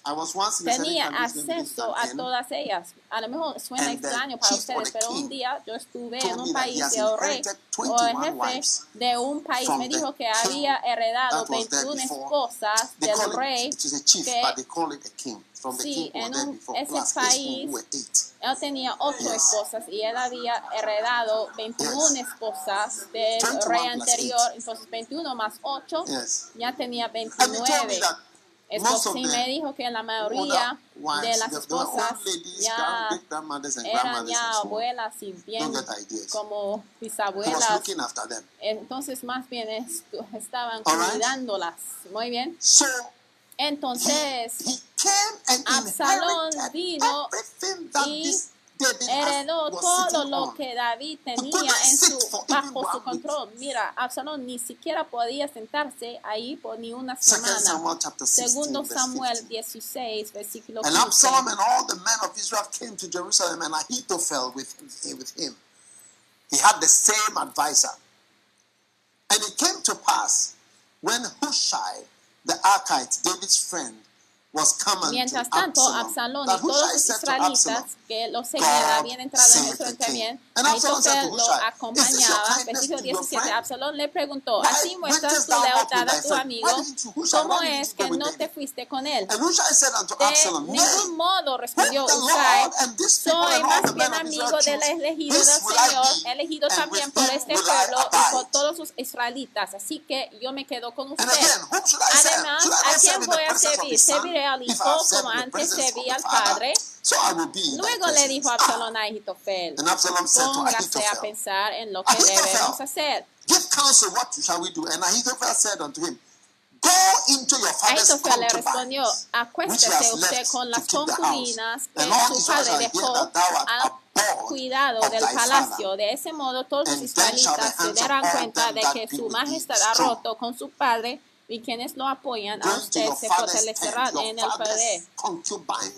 I was once tenía acceso a todas ellas. A lo mejor suena extraño para ustedes, pero un día yo estuve en un país de el rey o el 21 jefe de un país me dijo que había heredado that was there 21 before. esposas del rey. que sí, en un- ese país-. Él tenía ocho esposas y él había heredado 21 Yes. esposas del 21 rey anterior. Entonces 21 más 8 Yes. ya tenía And he told me 29. Of sí me dijo que la mayoría de las esposas ya eran ya abuelas y bien como bisabuelas. Entonces más bien estaban cuidándolas. Muy bien. Entonces he came and Absalón vino everything that y heredó todo lo que David tenía en su, bajo su control. Mira, Absalón ni siquiera podía sentarse ahí por ni una semana. Samuel chapter 16, Segundo Samuel 15. 16, versículo And 15. Absalom and all the men of Israel came to Jerusalem, and Ahithophel with, with him. He had the same advisor. And it came to pass when Hushai the Archite, David's friend, Mientras tanto, Absalón y todos los israelitas que lo seguían habían entrado en Jerusalén también. Ahitofel lo Hushai, "Is this your acompañaba. Versículo to your 17. friend? Absalón le preguntó: Así muestras tu lealtad a tu amigo. ¿Cómo es que no te fuiste con él? De ningún modo respondió Usai, soy más bien amigo del elegido del Señor, elegido también por este pueblo y por todos sus israelitas. Así que yo me quedo con usted. Además, ¿a quién voy a servir? Serviré served como antes presence of serví the al padre. so I will be in thy Luego le dijo presence. Absalón a Ahitofel, póngase a pensar en lo que debemos hacer. Ahitofel le respondió, acuéstese usted con las concubinas que su padre dejó al cuidado del palacio. De ese modo todos los israelitas se darán cuenta de que su majestad ha roto con su padre y quienes lo apoyan a usted se fortalecerán en el poder.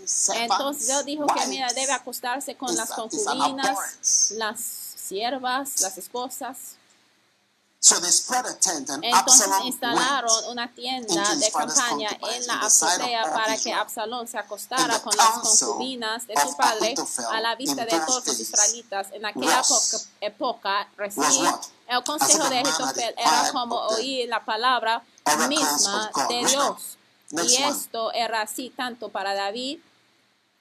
servants, Entonces Dios dijo que mira, debe acostarse con las concubinas, las siervas, las esposas. So they spread a tent, and Entonces instalaron una tienda de campaña en la azotea para que. Absalón se acostara con las concubinas de su padre a la vista de todos los israelitas. En aquella época, what? el consejo de Ahitofel era como oír la palabra misma de. Dios. Y esto era así tanto para David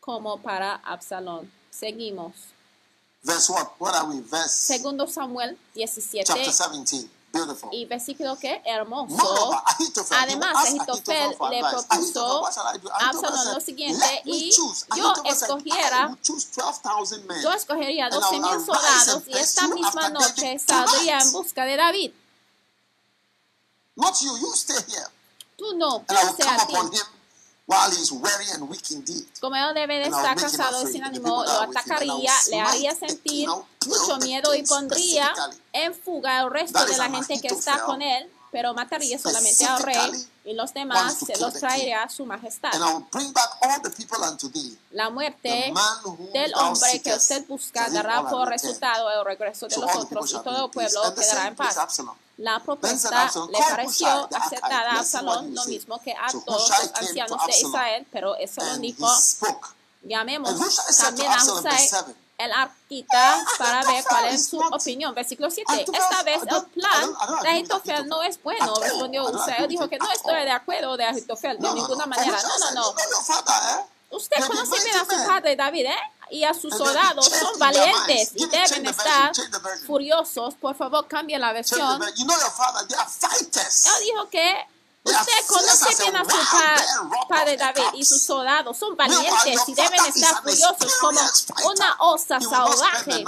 como para Absalón. Seguimos. Verse what? What are we? Verse Segundo Samuel 17 chapter 17. Beautiful. y versículo que hermoso. Moreover, Además, Ahitofel le propuso a Absalón lo siguiente, y yo escogiera, will choose 12,000 men. yo escogería And I 12 will mil soldados y esta misma noche saldría en busca de David. Not you, you stay here. Tú no, And I will piense come a ti. upon him while he is weary and weak indeed. Como él debe de estar cansado y sin ánimo, lo atacaría, le haría sentir mucho miedo y pondría en fuga al resto de la gente que está con él, pero mataría solamente al rey y los demás se los the traería a su majestad. And I will bring back all the people unto thee. La muerte del hombre que usted busca dará por resultado el regreso de los otros y todo el pueblo quedará en paz. La propuesta le pareció aceptada a Absalón lo mismo que a todos los ancianos de Israel, pero Absalón dijo, llamemos también a Husay, 7, el arquita, para ver cuál es su opinión. Versículo 7. Ahitofel, Esta vez el plan de Ahitofel no es bueno, respondió Él dijo que no estoy de acuerdo de Ahitofel, de ninguna manera. No, no, no. Usted conoce bien a su padre David, ¿eh? Y a sus soldados son valientes y deben estar furiosos. Por favor, cambie la versión. Él dijo que usted conoce bear robbed padre David y sus soldados son valientes y deben estar furiosos como una osa salvaje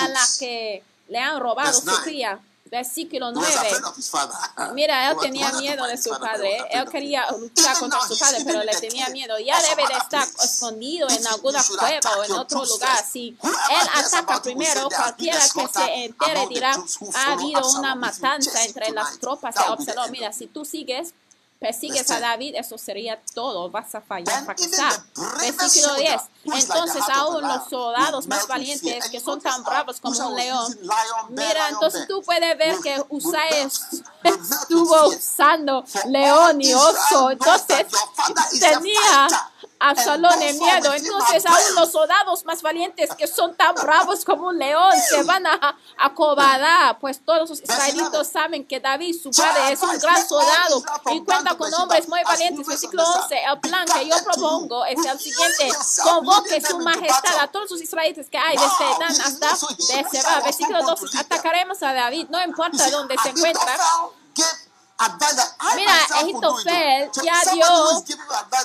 a la que le han robado su cría. Versículo He was 9. afraid of his father. Mira, él tenía miedo de su padre. Él quería luchar contra su padre, pero le tenía miedo. Ya debe de estar escondido en alguna cueva o en otro lugar. Si él ataca primero, cualquiera que se entere dirá, ha habido una matanza entre las tropas de end Mira, si tú sigues, persigues a 10. David, eso sería todo. Vas a fallar, fracasar. Versículo soldier, 10. who is like the Entonces, aún los soldados más valientes que son tan bravos como un león. Mira, entonces tú puedes ver que Usai estuvo usando león y oso. Entonces tenía Absalón are miedo. Entonces aún los soldados más valientes que son tan bravos como un león se van a acobardar. Pues todos los israelitos 11. saben que David, su padre, es un gran soldado y cuenta con hombres muy valientes. Versículo the 11. sun. El plan que yo propongo es el siguiente. Convoque su majestad a todos los israelitas que hay desde Dan hasta Beersheba. Versículo not going to 12. lead them. Atacaremos a David, no importa dónde se encuentra. Mira, Egiptofel ya dio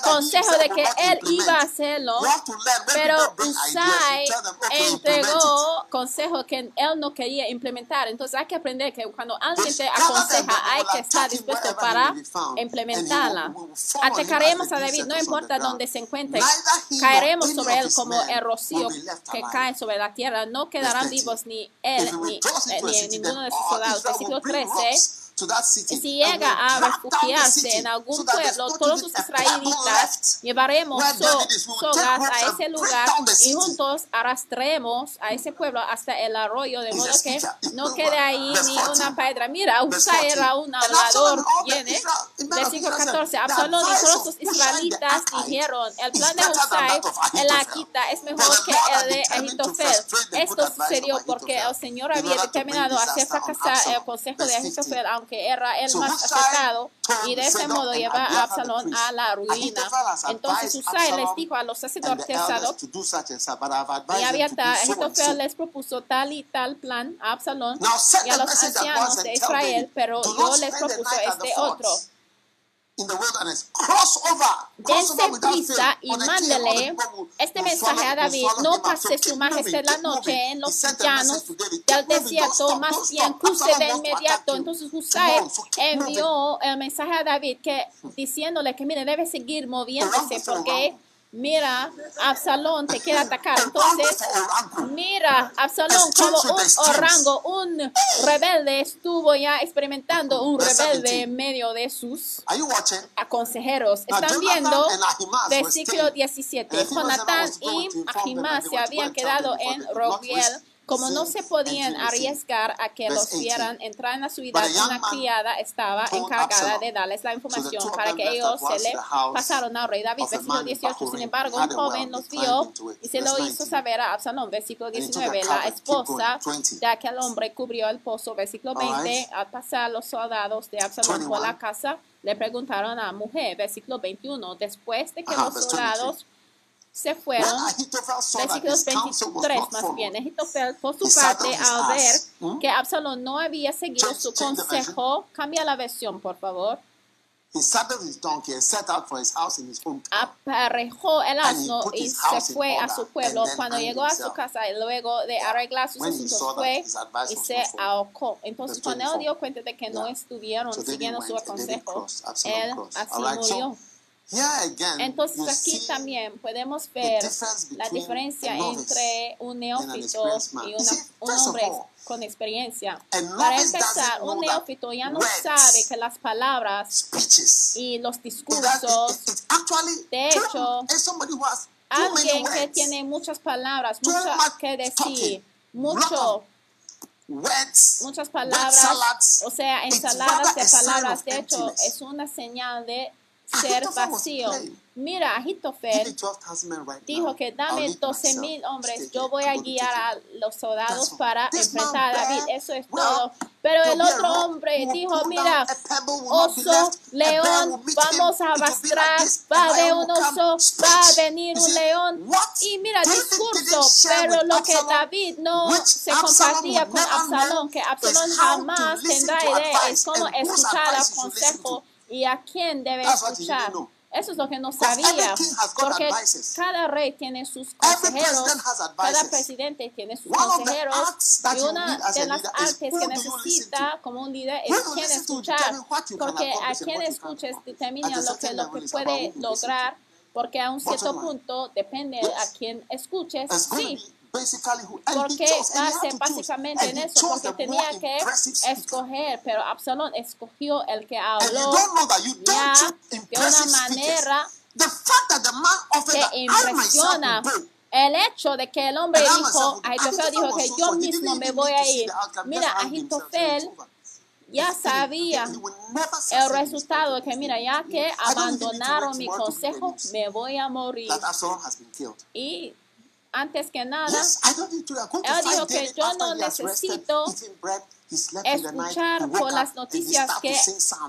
consejo de que él iba a hacerlo, pero Usai entregó consejos que él no quería implementar. Entonces hay que aprender que cuando alguien te aconseja, hay que estar dispuesto para implementarla. Atacaremos ah, a David, no importa dónde se encuentre, caeremos sobre él como el rocío que cae sobre la tierra. No quedarán vivos ni él ni, eh, ni ninguno de sus soldados. Versículo 13 si llega a refugiarse en algún pueblo, todos los israelitas llevaremos sogas a ese lugar y juntos arrastremos a ese pueblo hasta el arroyo, de modo que no quede ahí ni una piedra. Mira, Usa era un hablador viene. Versículo 14. Absalón y todos los israelitas dijeron, el plan de Usai, el Aquita, es mejor que el de Agitofel. Esto sucedió porque el Señor había determinado hacer fracasar el consejo de Agitofel, aunque porque era el más afectado y de ese modo lleva a Absalón a la ruina. Entonces Usai les dijo a los sacerdotes y Abiatar, este les propuso tal y tal plan a Absalón y a los ancianos de Israel, pero yo les propuso este otro In the wilderness. Cross over. Dense prisa y mándele este mensaje a David. No pase su majestad la noche en los llanos del desierto, más bien cruce de inmediato. Entonces Husay envió el mensaje a David que, diciéndole que, mire, debe seguir moviéndose porque Mira, Absalón te quiere atacar. Entonces, mira, Absalón como un orango, un rebelde, estuvo ya experimentando un rebelde en medio de sus aconsejeros. Están viendo versículo 17. Jonatán y Ahimás se habían quedado en Rogiel como no se podían arriesgar a que los vieran entrar en la ciudad, una criada estaba encargada de darles la información para que ellos se le pasaron al rey David. Versículo 18. Sin embargo, un joven los vio y se lo hizo saber a Absalón. Versículo 19. La esposa de aquel hombre cubrió el pozo. Versículo 20. Al pasar los soldados de Absalón por la casa, le preguntaron a la mujer. Versículo 21. Después de que los soldados se fueron, versículos 23 más bien. Ahitofel por su parte, al ver que Absalón no había seguido su consejo, cambia la versión, por favor. Aparejó el asno y se fue a su pueblo. Cuando llegó a su casa y luego de arreglar sus asuntos fue y se ahorcó. Entonces cuando él dio cuenta de que no estuvieron siguiendo su consejo, él así murió. Entonces aquí también podemos ver la diferencia entre un neófito y una, un hombre con experiencia. Para empezar, un neófito ya no sabe que las palabras y los discursos, de hecho, alguien que tiene muchas palabras, muchas que decir, mucho muchas palabras, o sea, ensaladas de palabras. De hecho, es una señal de ser vacío. Mira, Ahitofel dijo que dame 12 mil hombres, yo voy a guiar a los soldados para enfrentar a David. Eso es todo. Pero el otro hombre dijo, mira, oso, león, vamos a arrastrar, va de un oso, va a venir un león. Y mira, discurso, pero lo que David no se compartía con Absalón, que Absalón jamás tendrá idea, es como escuchar el consejo y a quién debe escuchar. Eso es lo que no sabía, porque cada rey tiene sus consejeros, cada presidente tiene sus consejeros, y una de las artes que necesita como un líder es quién escuchar, porque a quien escuches determina lo que, lo que puede lograr, porque a un cierto punto depende a quién escuches, sí, porque base básicamente en eso, porque tenía que escoger, pero Absalón escogió el que habló ya de una manera que impresiona el hecho de que el hombre dijo, Ahitofel dijo que yo mismo me voy a ir. Mira, Ahitofel ya sabía el resultado de que mira, ya que abandonaron mi consejo, me voy a morir. Y antes que nada, él dijo que yo no necesito escuchar por las noticias que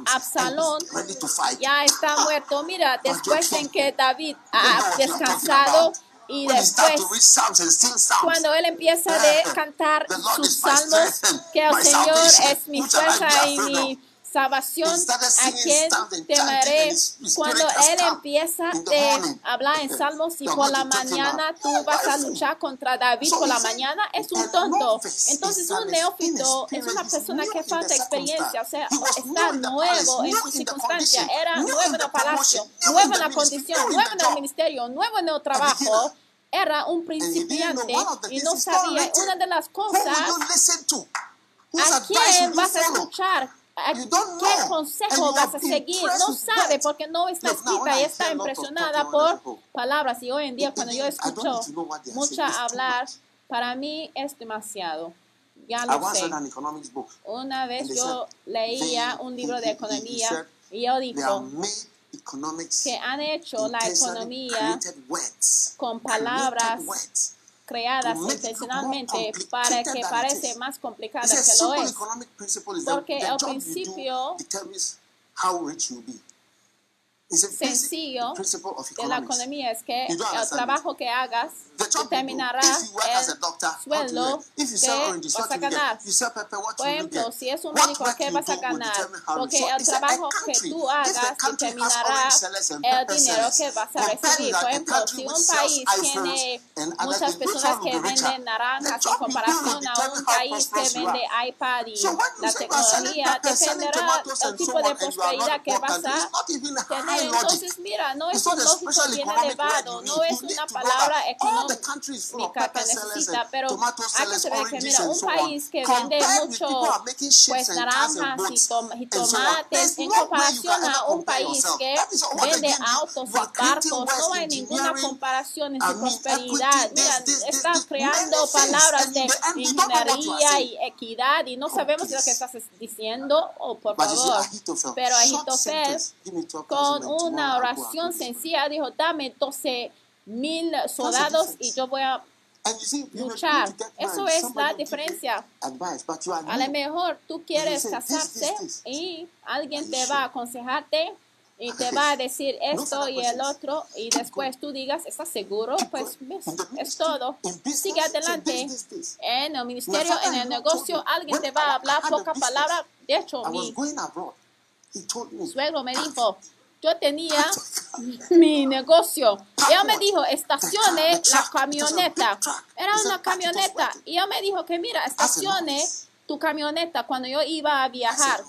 Absalón ya está muerto. Mira, después en que David ha descansado y después cuando él empieza de cantar sus salmos, que el Señor es mi fuerza y mi salvación, a quien temeré. Cuando Él empieza eh, a hablar en salmos y por la mañana tú vas a luchar contra David por la mañana, es un tonto. Entonces un neófito es una persona que falta experiencia, o sea, está nuevo en su circunstancia, era nuevo en el palacio, nuevo en la condición, nuevo en el ministerio, nuevo en el trabajo era un principiante y no sabía. una de las cosas a quién vas a escuchar, ¿A You don't ¿Qué consejo vas a seguir? No sabe porque no está escrita y está impresionada por palabras. Y hoy en día cuando yo escucho mucha hablar, para mí es demasiado. Ya lo sé. Una vez yo leía un libro de economía y yo dijo que han hecho la economía con palabras. Creadas intencionalmente para que parece más complicada que lo es. Porque you principio sencillo de la economía es que el trabajo que hagas determinará el sueldo que vas a ganar. Por ejemplo, si es un médico, ¿qué vas a ganar? Porque el trabajo que tú hagas determinará el dinero que vas a recibir. Por ejemplo, si un país tiene muchas personas que venden naranjas en comparación a un país que vende iPad y la tecnología, dependerá el tipo de prosperidad que vas a tener. Entonces, mira, no es un lógico bien elevado, no es una palabra económica que necesita, pero hay que saber que, mira, un país que vende mucho pues naranjas y, tom- y tomates en comparación a un país que vende autos y barcos. No hay ninguna comparación en su prosperidad. Mira, this, creando palabras de ingeniería y equidad y no Oh, sabemos lo que estás diciendo. Oh, por favor. Pero Ahitofel, sentence, give me 12,000 con una oración sencilla dijo, dame 12 mil soldados y yo voy a were luchar. Eso es la diferencia. A lo mejor tú quieres this. y alguien te va a aconsejarte y te va a decir esto y el questions. otro y después tú digas, ¿estás seguro? Pues es todo. Sigue adelante. En el ministerio, en el negocio, alguien te va a hablar poca palabra. De hecho, mi suegro me "Pack dijo, yo tenía mi negocio. Él me dijo, estacione la camioneta. Era una camioneta. Y él me dijo que mira, estacione tu camioneta cuando yo iba a viajar.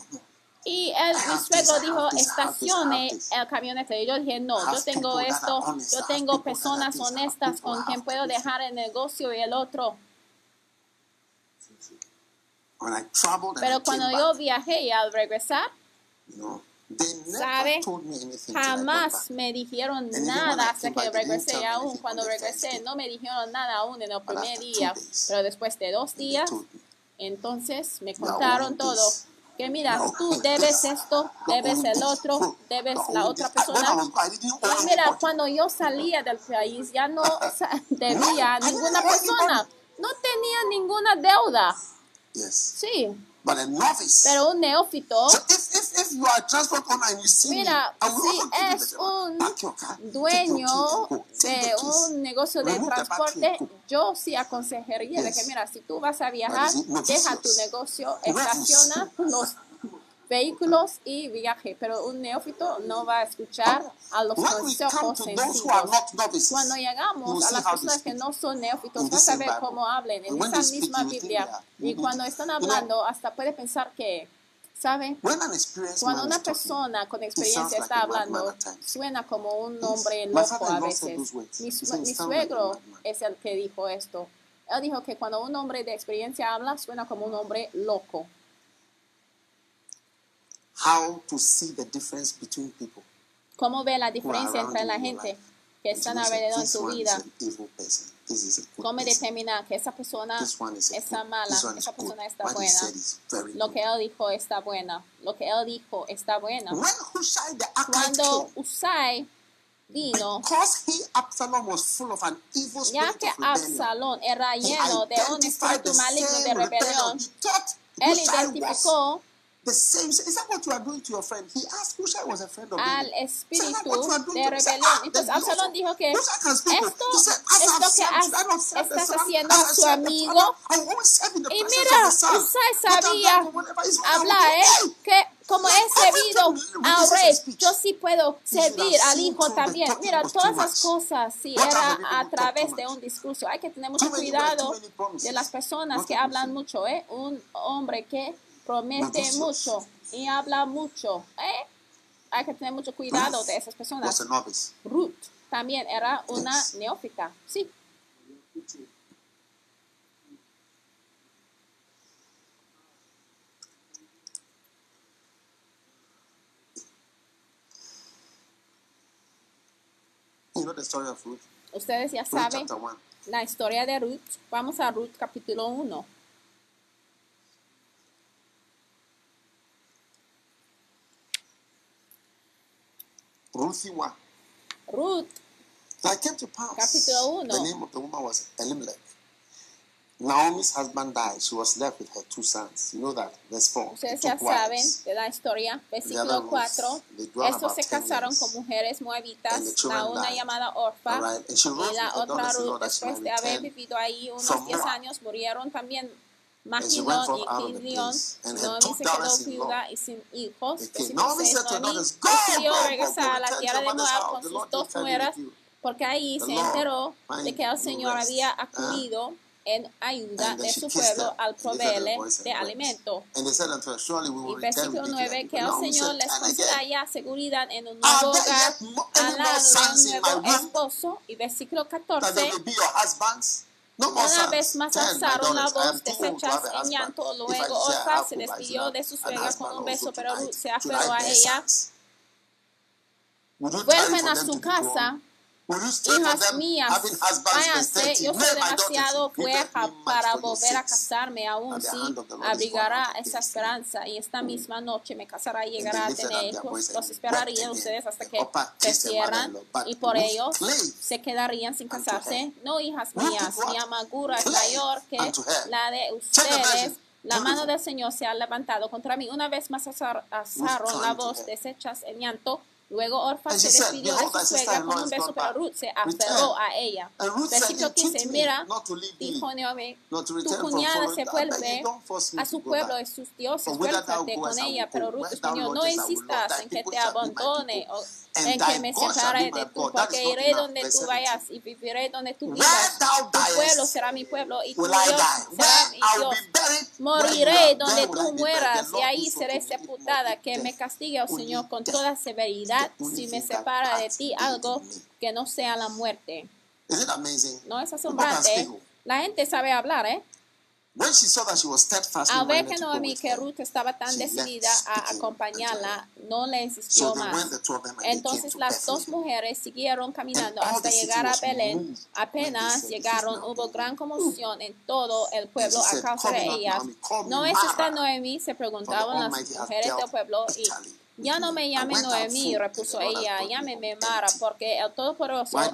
Y él, mi suegro dijo, estacione el camioneta. Y yo dije, no, yo tengo esto, yo tengo personas honestas con quien puedo dejar el negocio y el otro. Pero cuando yo viajé y al regresar, ¿Sabe? jamás me dijeron nada hasta que regresé. Aún cuando regresé, no me dijeron nada aún en el primer día. Pero después de dos días, entonces me contaron todo. Que mira, tú debes esto, debes el otro, debes la otra persona. Y mira, cuando yo salía del país ya no debía a ninguna persona. No tenía ninguna deuda. Sí, But a novice. pero un neófito, So if, if, if you are a transport owner and you see Mira, me, si es un car, dueño de un negocio de transporte, yo sí aconsejaría de que, Yes. mira, si tú vas a viajar, deja tu negocio, estaciona los vehículos y viaje. Pero un neófito no va a escuchar a los consejos sencillos. Cuando llegamos a las personas que no son neófitos, vas a ver cómo hablen en esa misma Biblia. Y cuando están hablando, hasta puede pensar que, ¿sabe? Cuando una persona con experiencia está hablando, suena como un hombre loco a veces. Mi, mi "You sound like a suegro madman." es el que dijo esto. Él dijo que cuando un hombre de experiencia habla, suena como un hombre loco. How to see the difference between people ¿Cómo ve la diferencia entre la gente que están alrededor this tu one is vida? ¿Cómo person. determina que esa persona está mala, esa persona está buena? Lo que él dijo está buena. Lo que él dijo está buena. Cuando Usai vino, because he Absalom was full of an evil ya spirit que Absalón era lleno de un espíritu maligno de rebelión, él identificó the same. Is that what you are doing to your friend? He asked was a friend of al David. espíritu Is that what you are doing de rebelión. "Ah, Entonces then you Absalón dijo que esto He said, as es I've lo que the estás haciendo a the amigo. Y mira, I've sabía, done, whatever is what I will habla, do. ¿eh? Que como he servido al rey, yo sí puedo servir al hijo también. Mira, todas much. cosas, sí, What era a través de un discurso. Hay que tener mucho cuidado de las personas que hablan mucho, ¿eh? Un hombre que promete mucho y habla mucho. ¿eh? Hay que tener mucho cuidado de esas personas. Ruth también era una neófita, sí. Ustedes ya saben la historia de Ruth. Vamos a Ruth capítulo 1. Ruthiwa. Ruth. Came to pass. Capítulo 1. The name of the woman was Elimelech. Naomi's husband died. She was left with her two sons. You know that. Verse 4. Ustedes ya saben de la historia. Versículo 4. Estos se casaron con mujeres moabitas, la una died. llamada Orfa right. y la otra Ruth. Después de haber vivido ahí unos 10 años, murieron también Magino y Gideón, Noemi se quedó viuda y sin hijos. Así que Noemi decidió regresar a la tierra de Moab con sus dos nueras, porque ahí se enteró de que el Señor había acudido en ayuda de su pueblo al proveerle de alimento. Y versículo 9, que el Señor les conceda seguridad en un nuevo hogar, a la de un nuevo esposo. Y versículo 14, una vez más alzaron la voz, desechadas en llanto. Luego Orfa se despidió de su suegra con un beso, pero se aferró a ella. Vuelven a su casa. Hijas mías, váyanse, yo soy demasiado vieja para volver a casarme, aún si abrigará esa esperanza y esta misma noche me casará y llegará a tener hijos. Los esperarían ustedes hasta que crecieran y por ello se quedarían sin casarse. No, hijas mías, mi amargura es mayor que la de ustedes. La mano del Señor se ha levantado contra mí. Una vez más asaron la voz, desechas el llanto. Luego Orfa se decidió a su suegra como un beso, pero Ruth se aferró a ella. Versículo 15, mira, dijo Naomi, tu cuñada se vuelve a su pueblo y sus dioses, vuélvate con ella. Pero Ruth respondió, no insistas en que te abandone o en que me separe de tú, porque iré donde tú vayas y viviré donde tú vivas. Tu pueblo será mi pueblo y tu Dios será mi Dios. Moriré donde tú mueras y ahí seré sepultada. Que me castigue, oh Señor, con toda severidad si me separa de ti algo que no sea la muerte. No es asombrante. ¿eh? La gente sabe hablar, ¿eh? Al ver que Noemi que Ruth estaba tan decidida a acompañarla, no le insistió más. Entonces las dos mujeres siguieron caminando hasta llegar a Belén. Apenas llegaron, hubo gran conmoción en todo el pueblo a causa de ellas. ¿No es esta Noemi? Se preguntaban las mujeres del pueblo y ya no me llame Noemí, repuso ella, llámeme Mara, porque eh, el Todopoderoso ha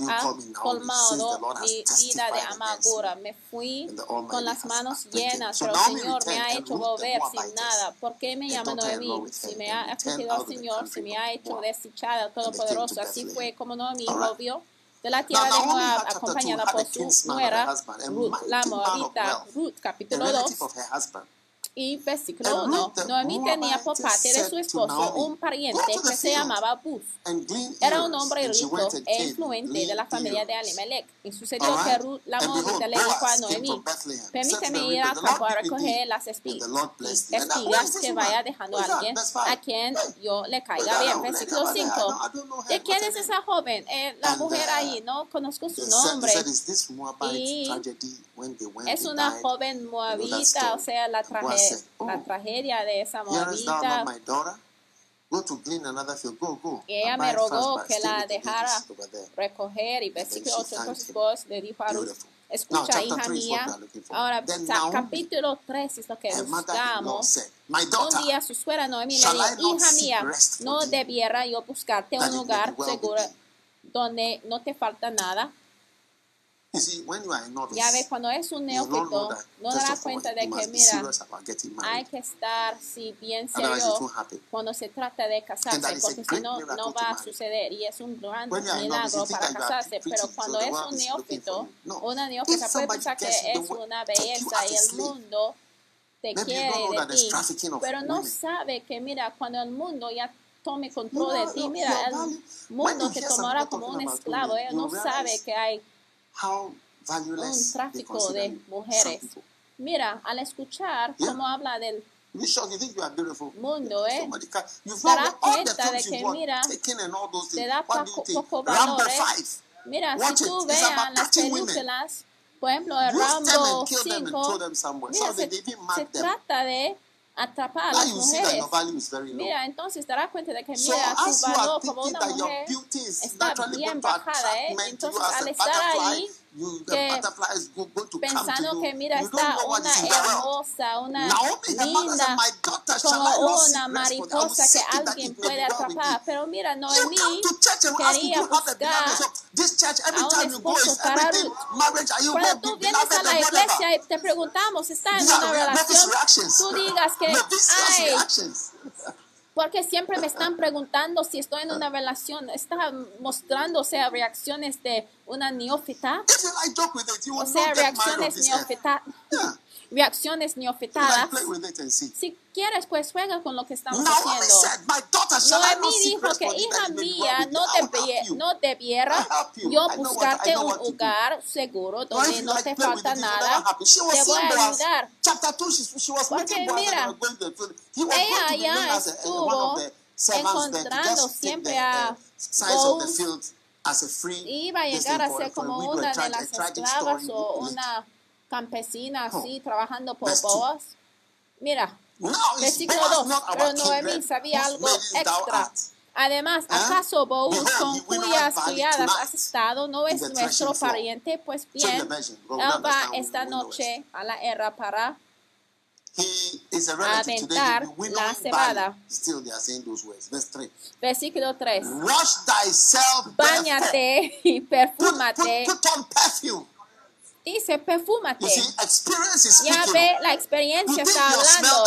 colmado mi vida de amargura. Me fui con las manos llenas, pero el Señor me ha hecho volver sin nada. ¿Por qué me llama Noemí? Si me ha afligido el Señor, si me ha hecho desechada el Todopoderoso. Así fue como Noemí volvió de la tierra de Moab, acompañada por su nuera, Ruth, la Moabita. Ruth, capítulo 2 y versículo 1. Noemí tenía por parte de su esposo un pariente que se llamaba Bus. Era un hombre rico e influente de la familia de Alimelech. Y sucedió que Ruth, la monita, le dijo a Noemí, permíteme ir al campo a recoger las espigas que vaya dejando a alguien a quien yo le caiga bien. Versículo 5. ¿De quién es esa joven? Eh, la mujer ahí, no conozco su nombre. Y es una joven moabita, o sea, la tragedia la tragedia de esa moabita. Y ella me rogó que la dejara recoger y versículo 8 voz le dijo a Ruth, escucha hija mía, ahora capítulo 3 es lo que buscamos. Un día su suegra Noemi le dijo, hija mía, no debiera yo buscarte un lugar seguro donde no te falta nada Ya ves, cuando es un neófito, no darás cuenta de que, mira, hay que estar si bien serio cuando se trata de casarse, porque si no, no va a suceder. Y es un gran milagro para casarse. Pero cuando es un neófito, una neófita puede pensar que es una belleza y el mundo te quiere de ti, pero no sabe que, mira, cuando el mundo ya tome control de ti, mira, el mundo te tomará como un esclavo. Él no sabe que hay un tráfico de mujeres. Mira, al escuchar cómo habla del mundo, ¿eh? dará cuenta de que, mira, te da poco, poco valor, ¿eh? Mira, si tú veas las películas, por ejemplo, el Rambo 5, mira, se, se trata de atrapar a las mujeres. Mira, entonces te darás cuenta de que so mira, tu valor como una mujer está bien bajada, ¿eh? Entonces, al estar ahí, you, the go- come to pensando you. que mira you está una hermosa, una Naomi, linda, my daughter, como una mariposa que alguien puede atrapar. Pero mira, Noemí quería buscar beloved. So this church, every a un time you go, esposo para everything Ruth. marriage. Are you Cuando tú vienes a la iglesia y te preguntamos, ¿está en una relación? Tú digas que, ay. Porque siempre me están preguntando si estoy en una relación. Está mostrando, o sea, reacciones de una neófita, will o sea, reacciones neófita. Reacciones and see. Si quieres, pues juega con lo que estamos haciendo. Noemí dijo que hija mía, no, debie- no debiera yo buscarte un lugar seguro donde no te falta nada. happy. She was Te voy a ayudar. Chapter 2, she, she was Porque mira, ella ya estuvo encontrando siempre a uh, size of the Boaz. field as a free Iba a llegar a ser como una de las esclavas o una campesina así trabajando por. Boaz. Mira, versículo Boaz 2. not our Pero Noemí sabía algo extra. Además, ¿Ah? ¿acaso Boaz, con cuyas criadas has estado, no es nuestro pariente? Pues bien, él We'll va esta noche a la era para aventar la cebada. barley. Still, they are saying those words. Verse 3. versículo 3. Wash thyself, therefore. Báñate y perfúmate. Dice, You perfúmate. see, experience is Ya ve, la experiencia está hablando.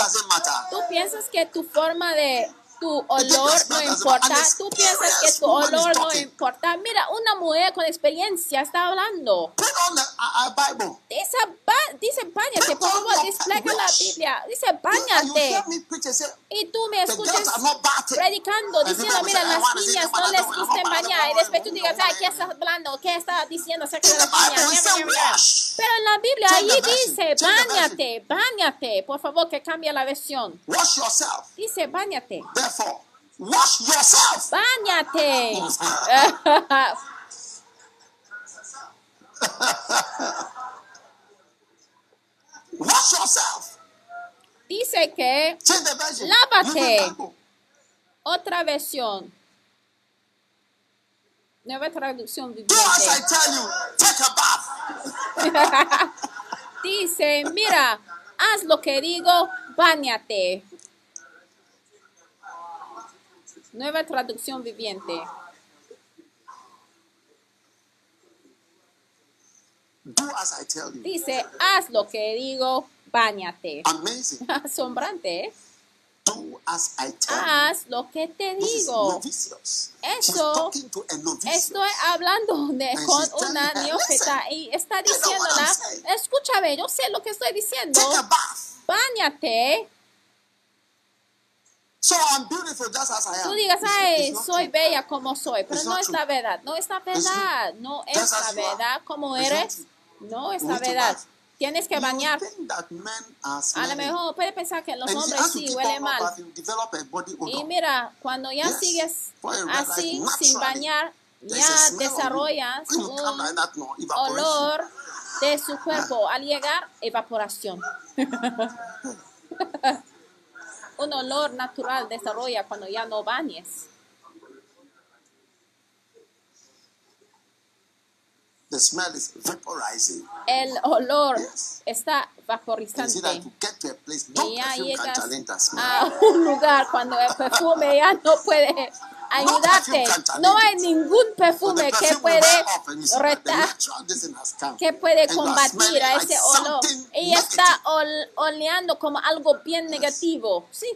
Tú piensas que tu forma de tu olor no importa. Tú piensas que tu olor no importa. Mira, una mujer con experiencia está hablando. Uh, uh, Bible. Dice, dice bañate, por favor, despliega la Biblia. Dice, bañate. Y tú me escuchas predicando, And diciendo, mira, las niñas no les don't- bañar. Y después tú digas, ay, ¿qué estás hablando? ¿Qué está diciendo acerca de las niñas? Pero en la Biblia version. dice, bañate, bañate. Por favor, que cambie la versión. Dice, bañate. Therefore, wash yourself. Báñate. Wash yourself. Dice que. Lávate. Otra versión. Nueva traducción Do as I viviente. tell you. Take a bath. Dice, mira, haz lo que digo, báñate. Nueva traducción viviente. Do as I tell you. Dice, haz lo que digo, báñate. Amazing. Asombrante, ¿eh? Do as I tell you. Haz lo que te digo. Eso. Estoy hablando de, And con una neófita y está diciéndola, escúchame, yo sé lo que estoy diciendo, báñate. So I'm beautiful just as I am. Tú digas, ay, soy true. bella como soy, pero no es la verdad, no es la verdad, no es Just la verdad como It's eres, no es la verdad. Tienes que You bañar. A lo mejor puede pensar que los hombres sí huelen mal. Y mira, cuando ya Yes. sigues así, sin bañar, ya desarrollas un olor de su cuerpo al llegar evaporación. Un olor natural desarrolla cuando ya no bañes. The smell is vaporizing. El olor Yes. está that vaporizante. to get to a place, no Y ya llegas a un lugar cuando el perfume ya no puede ayudarte. No hay ningún perfume que puede retar que puede combatir a ese olor. Ella está ol- oleando como algo bien negativo. Sí,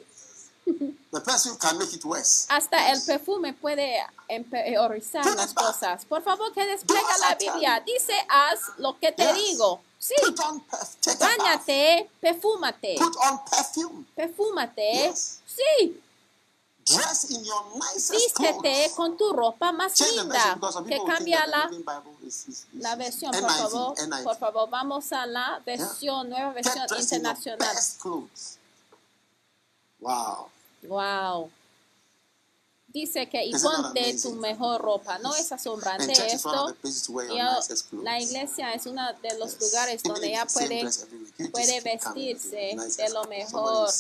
The can make it worse. hasta el perfume puede empeorizar Put las cosas. Por favor, que despliega la Biblia. Dice, haz lo que te Yes. digo. Sí, báñate, perfúmate, Put on perfume. perfúmate. Yes. Sí, Dress in your nicest vístete con tu ropa más linda. Que cambia la La versión, por favor, por favor, vamos a la versión, nueva versión internacional. Wow. Wow. Dice que y ponte tu mejor ropa. ¿No es And asombrante esto? la iglesia es uno de los Yes. lugares donde ella puede, vestirse de lo mejor.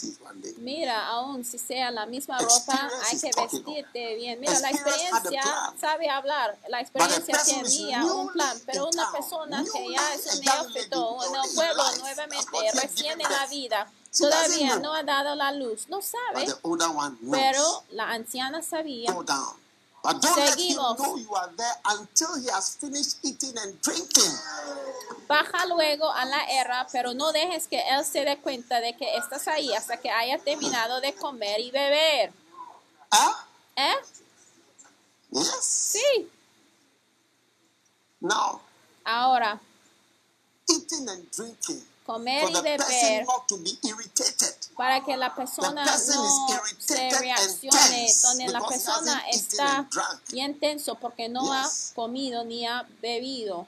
Mira, aún si sea la misma ropa, hay que vestirte bien. Mira, la experiencia sabe hablar, la experiencia tenía un plan, pero una persona que ya es un neófito, un newly in pueblo nuevamente, recién en la vida, todavía no ha dado la luz, no sabe, pero la anciana sabía. But don't let him Seguimos. know you are there until he has finished eating and drinking. Baja luego a la erra, pero no dejes que él se dé cuenta de que estás ahí hasta que haya terminado de comer y beber. Huh? ¿Eh? Yes. Sí. Now, Ahora, eating and drinking comer y beber para que la persona no se reaccione, donde la persona está bien tenso porque no ha comido ni ha bebido.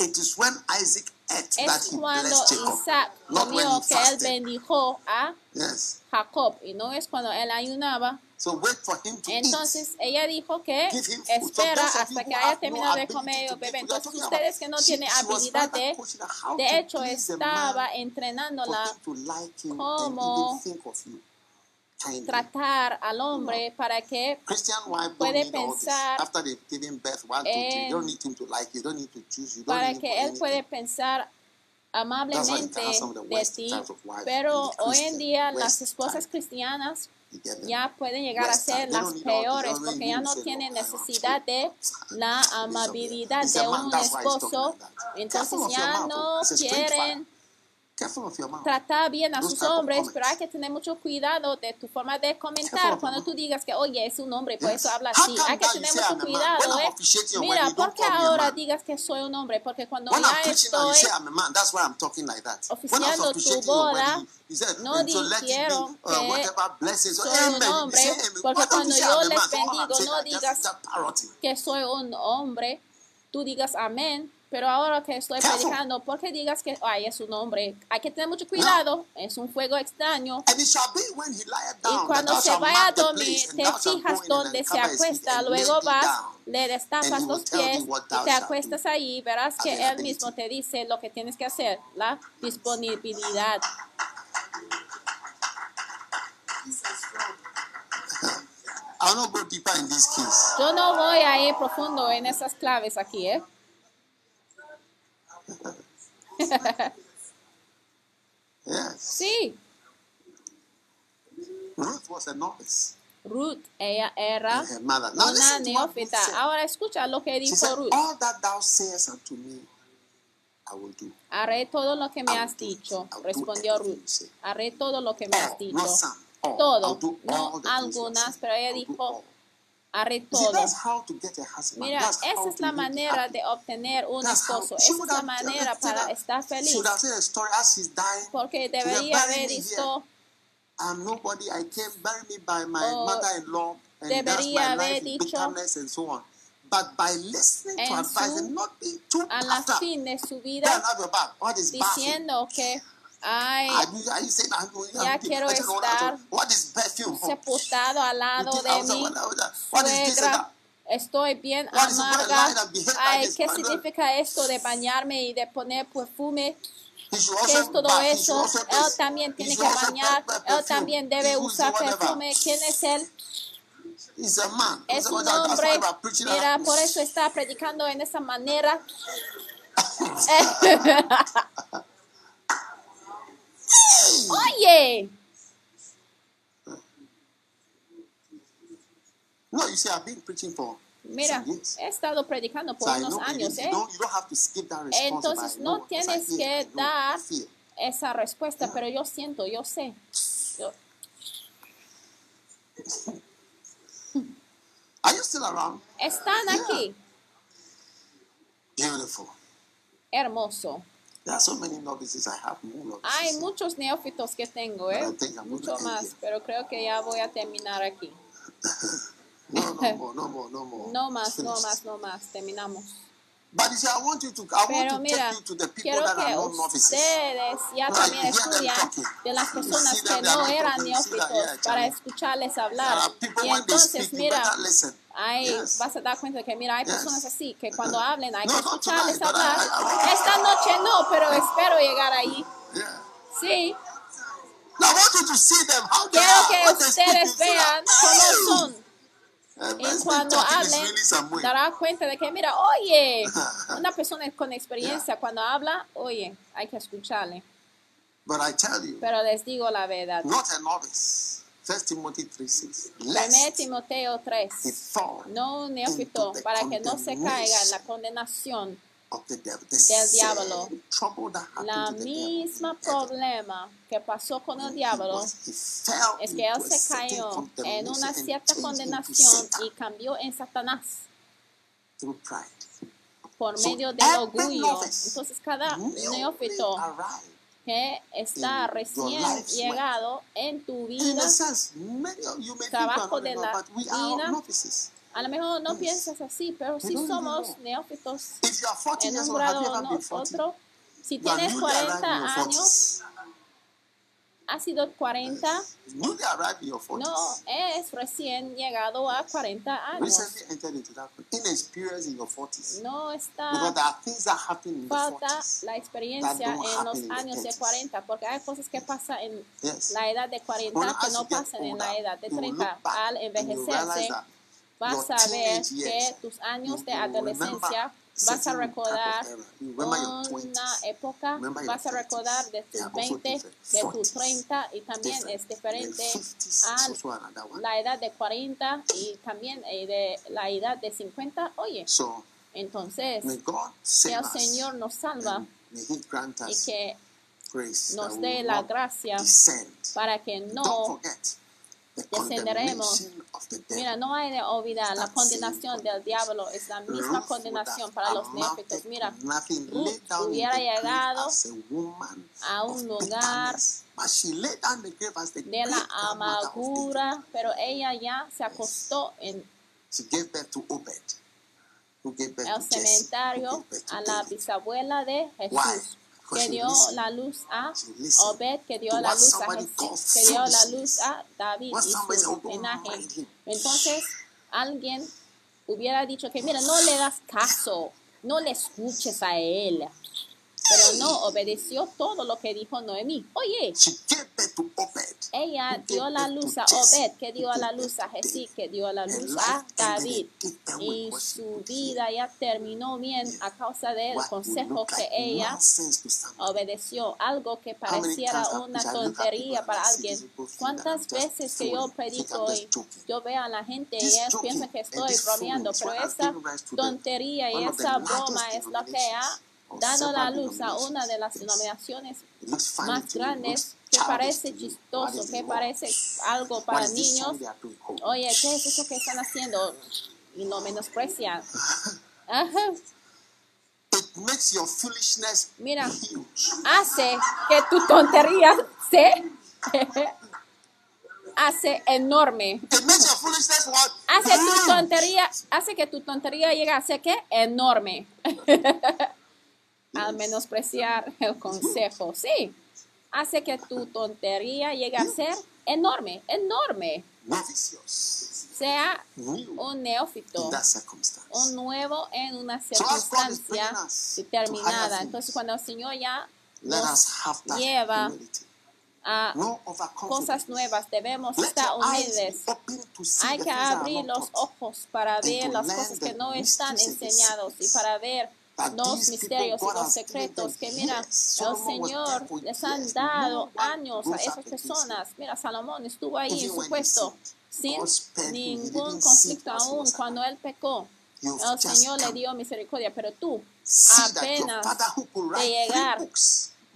It is when Isaac ate that Es cuando. Isaac comió que él bendijo a Yes. Jacob y no es cuando él ayunaba. So wait for him to eat. Entonces ella dijo que Give him food. espera hasta que haya terminado de comer o beber. Entonces ustedes que no tienen habilidad de, de hecho estaba entrenándola kindly. tratar al hombre para que puede pensar para que él puede pensar amablemente de ti, pero hoy en día las esposas cristianas ya pueden llegar a ser las peores porque ya no tienen "No, I want necesidad you." de la amabilidad de un esposo, entonces ya no quieren Tratar bien a sus hombres, pero hay que tener mucho cuidado de tu forma de comentar. Cuando tú digas que, oye, es un hombre, por eso habla así. Hay que tener mucho cuidado, ¿eh? Mira, ¿por qué ahora digas que soy un hombre? Porque cuando ya estoy oficiando tu boda, no dijeron uh, que soy un hombre, porque cuando yo les bendigo, no digas que soy un hombre, tú digas amén, pero ahora que estoy predicando, ¿por qué digas que ay, es un hombre? Hay que tener mucho cuidado, es un fuego extraño. Y cuando se vaya a dormir, te fijas donde se acuesta, luego vas, le destapas los pies y te acuestas ahí, verás que él mismo te dice lo que tienes que hacer, la disponibilidad. Yo no voy a ir profundo en esas claves aquí, ¿eh? Yes. Sí, Ruth was a novice. Ruth, ella era. Now una neófita. Ahora escucha lo que dijo said, Ruth. All that thou sayest unto me, I will do. Haré todo lo que me has dicho, respondió Ruth. Haré todo lo que me has dicho. Todo, do no algunas, pero ella dijo, all. haré You see, todo. that's how to get a husband. Mira, esa es to la manera de obtener un esposo. Esa es la manera para estar feliz. Porque debería haber visto, I'm nobody. I came, bury me by my Oh, mother-in-law, and that's my haber life in bitterness and so on. But by listening to advice and not being too a la after, fin de su vida diciendo que ay, Ya quiero estar What is perfume? sepultado al lado de and suegra. Estoy bien amarga. Ay? ¿qué significa esto de bañarme y de poner perfume? ¿Qué es todo eso? Él también tiene que bañar. Él también debe usar perfume. ¿Quién es él? Es un hombre. Mira, por eso está predicando en esa manera. Oye, No, you see, I've been preaching for mira, he estado predicando So por I unos you, años, you, ¿eh? don't, you don't have to skip that response. Entonces, no tienes que dar esa respuesta, pero yo siento, yo sé. Yo- Are you still around? Están aquí, Beautiful. hermoso. There are so many novices I have. More novices. Hay muchos neófitos que tengo, ¿eh? But I think I'm Mucho más, here. pero creo que ya voy a terminar aquí. No, no more, no more, no more. No más, no más, no más. Terminamos. But you see, I want you to, I want Pero to mira, take you to the people quiero that are que not novices. ustedes ya también estudian de las personas que no eran neófitos yeah, para escucharles hablar. people Y entonces, speak, mira, Ahí Yes. vas a dar cuenta de que, mira, hay Yes. personas así que cuando hablen hay que escucharles hablar. Esta noche no, pero espero llegar ahí. Yeah. Sí, Now I want you to see them how they quiero are que ustedes vean cómo son. Y cuando hablen, dará cuenta de que, mira, oye, una persona con experiencia cuando habla, oye, hay que escucharle. But I tell you, Pero les digo la verdad. not a novice. First Timothy 3 6. 1 Lest Timoteo he 3. fall No un neófito, into the para que no se caiga en la condenación. del diablo. La misma problema que pasó con el diablo es que él se cayó en una cierta condenación y cambió en Satanás por medio del orgullo. Entonces cada neófito. Que está recién llegado en tu vida, trabajo de la but we are vida. a lo mejor no piensas así, pero even somos neófitos If you are 40 en un grado o 40? otro. Si tienes newly arrived 40 in your años, 40s. has sido 40, Newly arrived in your 40s. no es recién llegado a 40 años. Recently entered into that inexperience in your 40s. No está falta 40s. la experiencia en los años de 30s. 40, porque hay cosas que pasan en la edad de 40 Well, que no pasan en la edad de you will 30. look back Al envejecerse, vas a ver que tus años de adolescencia vas a recordar una 20s. época, vas a 30s. recordar de tus are also 20, different. de tus 40s, 30 y también es diferente And 50s is a la edad de 40 y también eh, de la edad de 50. Oye, entonces que el. Señor nos salva y que nos dé la gracia para que no descenderemos. Mira, no hay de olvidar, la condenación del diablo es la misma condenación para los neófitos. Mira, Ruth in hubiera llegado a un lugar de la amargura, pero ella ya se acostó en el cementerio a la bisabuela de? Jesús, que dio la luz a Obed, que dio la luz a Jesús, que dio la luz a David y su "Oh, don't linaje. mind him." Entonces, alguien hubiera dicho que, mira, no le das caso, no le escuches a él. Pero no obedeció todo lo que dijo Noemí. Oye, ella dio la luz a Obed, que dio gave la luz a David. que dio la Her luz a David. a Y she su would vida ya terminó bien a causa del consejo que ella obedeció. Algo que pareciera una tontería para alguien. ¿Cuántas veces que yo predico y yo veo a la gente y ellos piensan que estoy bromeando, pero esa tontería y esa broma es lo que ha dado la luz a una de las denominaciones más grandes que parece chistoso, is que parece algo para niños. Oye, ¿qué es eso que están haciendo? Y lo menosprecian. Ajá. It makes your foolishness Mira. huge. hace que tu tontería se hace enorme. It makes your foolishness what? Hace tu tontería, hace que tu tontería llegue a ser que enorme. Al menospreciar el consejo, sí. Hace que tu tontería llegue a ser enorme, enorme. Sea un neófito, un nuevo en una circunstancia determinada. Entonces, cuando el Señor ya nos lleva a cosas nuevas, debemos estar humildes. Hay que abrir los ojos para ver las cosas que no están enseñados y para ver los misterios y los secretos que mira, el Señor les han dado años a esas personas. Mira, Salomón estuvo ahí en su puesto sin ningún conflicto aún cuando él pecó. El Señor le dio misericordia, pero tú apenas de llegar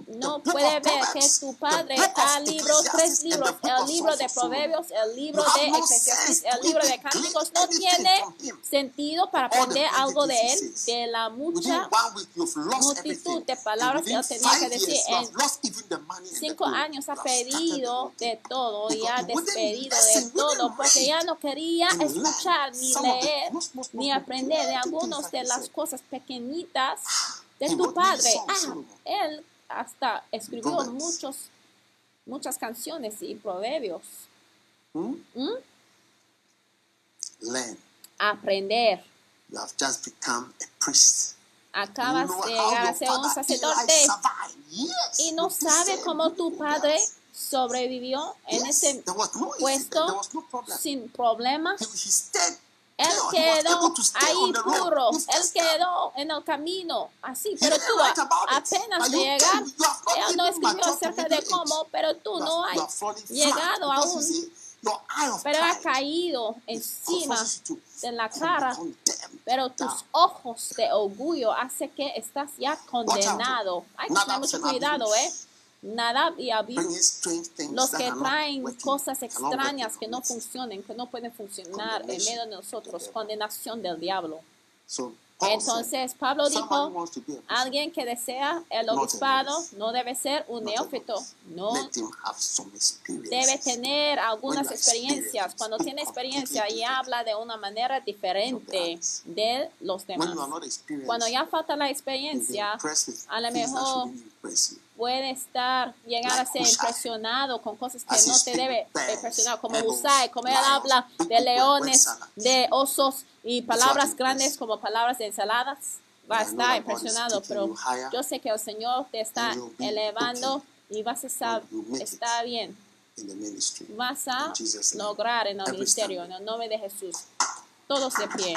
no puede ver que the padre está libros, tres libros, el libro de. Proverbios, el libro de Eclesiastes, el libro de Cánticos, no tiene sentido para aprender algo de él, de la mucha multitud de palabras que él tenía que decir. En cinco años ha perdido de todo y ha despedido de todo porque ya read no quería escuchar ni leer ni aprender de that de las cosas pequeñitas de tu padre. Ah, él hasta escribió Proverbs. muchos, muchas canciones y proverbios. ¿Mm? Learn. Aprender. You have just become a priest. You Acabas know de llegar a ser un sacerdote. Yes, y no sabe cómo tu padre sobrevivió en Yes, ese no puesto no problem. sin problemas. He, he stayed Él quedó ahí You él quedó en el camino, así, pero tú apenas de llegar, él no escribió acerca de cómo, pero tú no has llegado aún, pero ha caído encima de la cara, pero tus ojos de orgullo hace que estás ya condenado. Hay que tener mucho cuidado, ¿eh? Nadab y things los que traen cosas extrañas que no funcionen, que no pueden funcionar en medio de nosotros, condenación del diablo. Entonces Pablo dijo, alguien que desea el obispado no debe ser un neófito, no debe tener algunas experiencias. Cuando tiene experiencia y habla de una manera diferente de los demás. Cuando ya falta la experiencia, a lo mejor. Puede estar, llegar a ser impresionado con cosas que no te debe impresionar, como Usai, como él habla de leones, de osos y palabras grandes como palabras de ensaladas. Va a estar impresionado, pero yo sé que el Señor te está elevando y vas a estar, está bien, vas a lograr en el ministerio, en el nombre de Jesús. Todos de pie.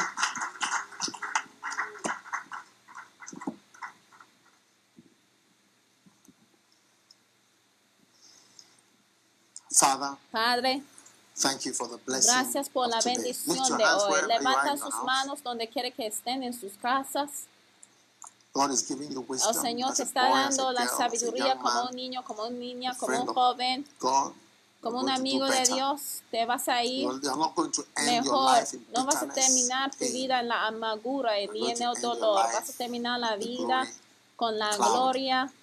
Father, Padre, thank you for the blessing gracias por la today. bendición de hoy. your sus manos donde quiere que estén en sus casas. God is giving you El wisdom Señor as te está dando la sabiduría como un niño, como una niña, como un joven, God, como un amigo de. Dios. Te vas a ir mejor. No vas a terminar tu vida en la amargura y en el dolor. Vas a terminar la vida con la gloria,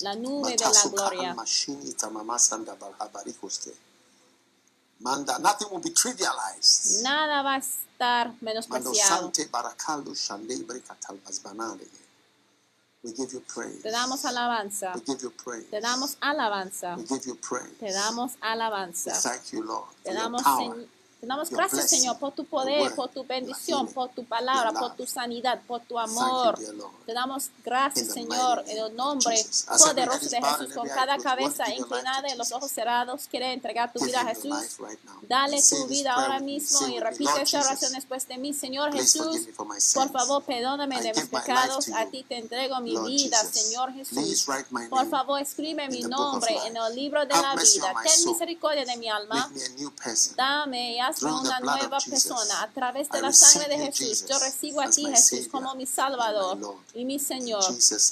la nube de la gloria. Manda, nothing will be trivialized. Nada va a estar menospreciado. Te damos alabanza. We give you praise. Te damos alabanza. We give you praise. Te damos alabanza. thank you, Lord, Te damos, power. Señ- te damos gracias, Señor, por tu poder, por tu bendición, por tu palabra, por tu sanidad, por tu amor. Te damos gracias, Señor, en el nombre poderoso de Jesús, con cada cabeza inclinada y los ojos cerrados. Quiere entregar tu vida a Jesús. Dale tu vida ahora mismo y repite esta oración después de mí. Señor Jesús, por favor, perdóname de mis pecados. A ti te entrego mi vida, Señor Jesús. Por favor, escribe mi nombre en el libro de la vida. Ten misericordia de mi alma. Dame y hazme una nueva persona a través de la sangre de Jesús. Yo recibo a ti, Jesús, como mi Salvador y mi Señor.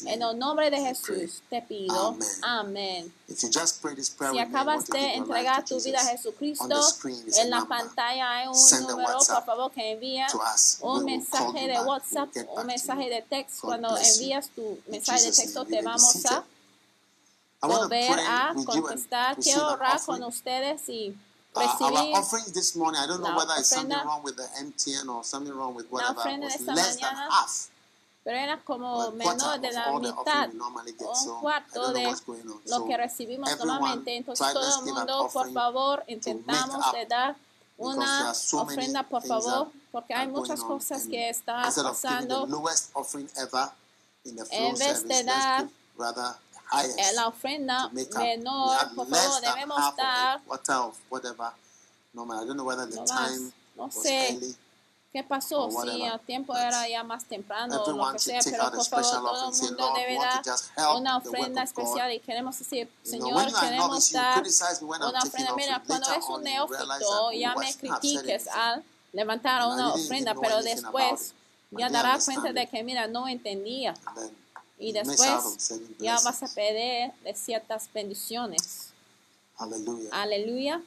En el nombre de. Jesús te pido. Amén. Si acabas de entregar tu vida a Jesucristo, en la pantalla hay un número, por favor, que envía un mensaje de. WhatsApp, un mensaje de texto. Cuando envías tu mensaje de texto, te vamos a volver a contestar. Quiero orar con ustedes y recibir offering this morning, I don't know la whether it's something ofrenda. wrong with the MTN or something wrong with La whatever. ofrenda was de esta less than mañana half pero era como menor de la mitad un cuarto de lo que recibimos normalmente. Entonces todo el mundo, por favor, intentamos de dar una ofrenda, por favor, porque hay muchas cosas que están pasando. lowest offering ever in the En vez service, de dar La ofrenda menor, por favor, debemos dar. No sé. early. ¿Qué pasó? Si el tiempo era ya más temprano o lo que sea, pero por favor todo el mundo debe dar una ofrenda especial y queremos decir, Señor, queremos dar una ofrenda. Mira, cuando es un neófito, ya me critiques al levantar una ofrenda, pero después ya dará cuenta de que, mira, no entendía. Y después ya vas a perder de ciertas bendiciones. Aleluya.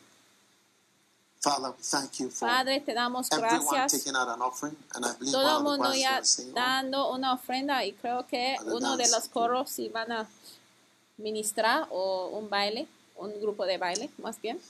Father, we thank you for Padre, te damos gracias. Todo el mundo ya dando una ofrenda y creo que uno de los coros van a ministrar o un baile, un grupo de baile más bien.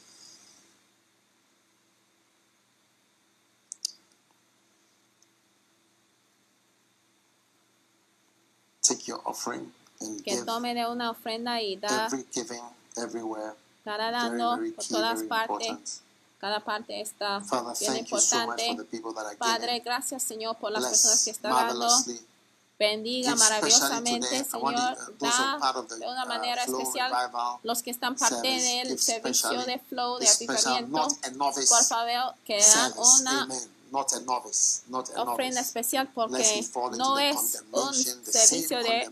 Take your offering and Que give tome de una ofrenda y da, every giving everywhere. Very, dando very por key, todas very partes. Cada parte está Father, bien thank you so much for importante. are Padre, gracias Señor por las personas que Bless están dando. Bendiga maravillosamente, Señor. are Da part of the, de una uh, manera especial los que están parte del servicio de flow de avivamiento. Por favor, que dan una Amen. Not a novice. Not a ofrenda novice. especial porque no es un servicio de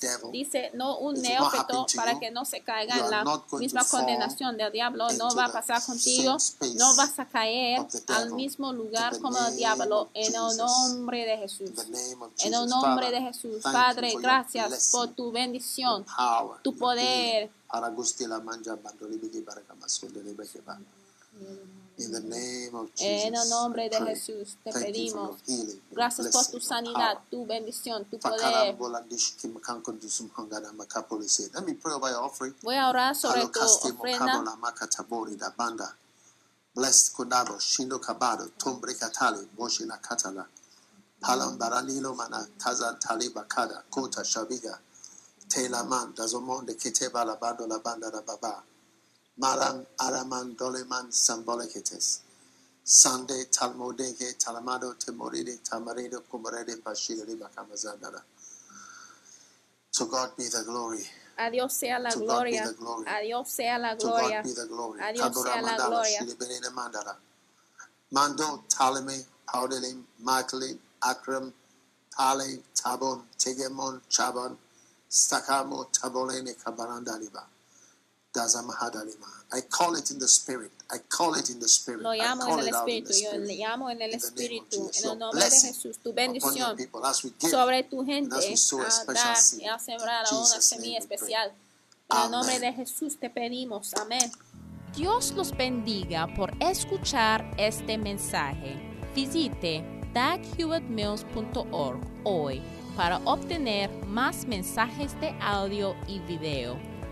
devil. Dice, no un neófito para you. que no se caiga en la misma condenación del diablo. No va a pasar contigo. No vas a caer al mismo lugar como el diablo en el nombre de Jesús. En el nombre de Jesús, Padre, gracias por tu bendición, tu poder. En el nombre de Jesús te pedimos. Gracias por tu sanidad, tu bendición, tu poder. Voy a orar sobre tu ofrenda. Blessed Kodabo, Shindo Kabado, Tombre Katali, Katala, Palam Mana, Taliba Kada, Kota Shabiga, Dazomon de Baba. Maram Araman Doleman Samboleketes, Sande Talmodege, Talamado, Temoride, Tamarido, Kumarede, Pashida, Bakamazandara. To God be the glory. A Dios sea la To God be gloria. A Dios sea la To gloria. God be the glory. A Dios sea la gloria. Mando, Ptolemy, Paudelim, Michaelim, Akram, Pale, Tabon, Tegemon, Chabon, Stakamo, Tabolene, Kabarandaliba. I call it in the spirit. I call it in the spirit. Lo I llamo en el Espíritu. Yo le llamo en el Espíritu. En el nombre de Jesús. Tu bendición sobre tu gente a a special dar y a sembrar una semilla especial. En el nombre de Jesús te pedimos. Amén. Dios los bendiga por escuchar este mensaje. Visite daghewittmills.org hoy para obtener más mensajes de audio y video,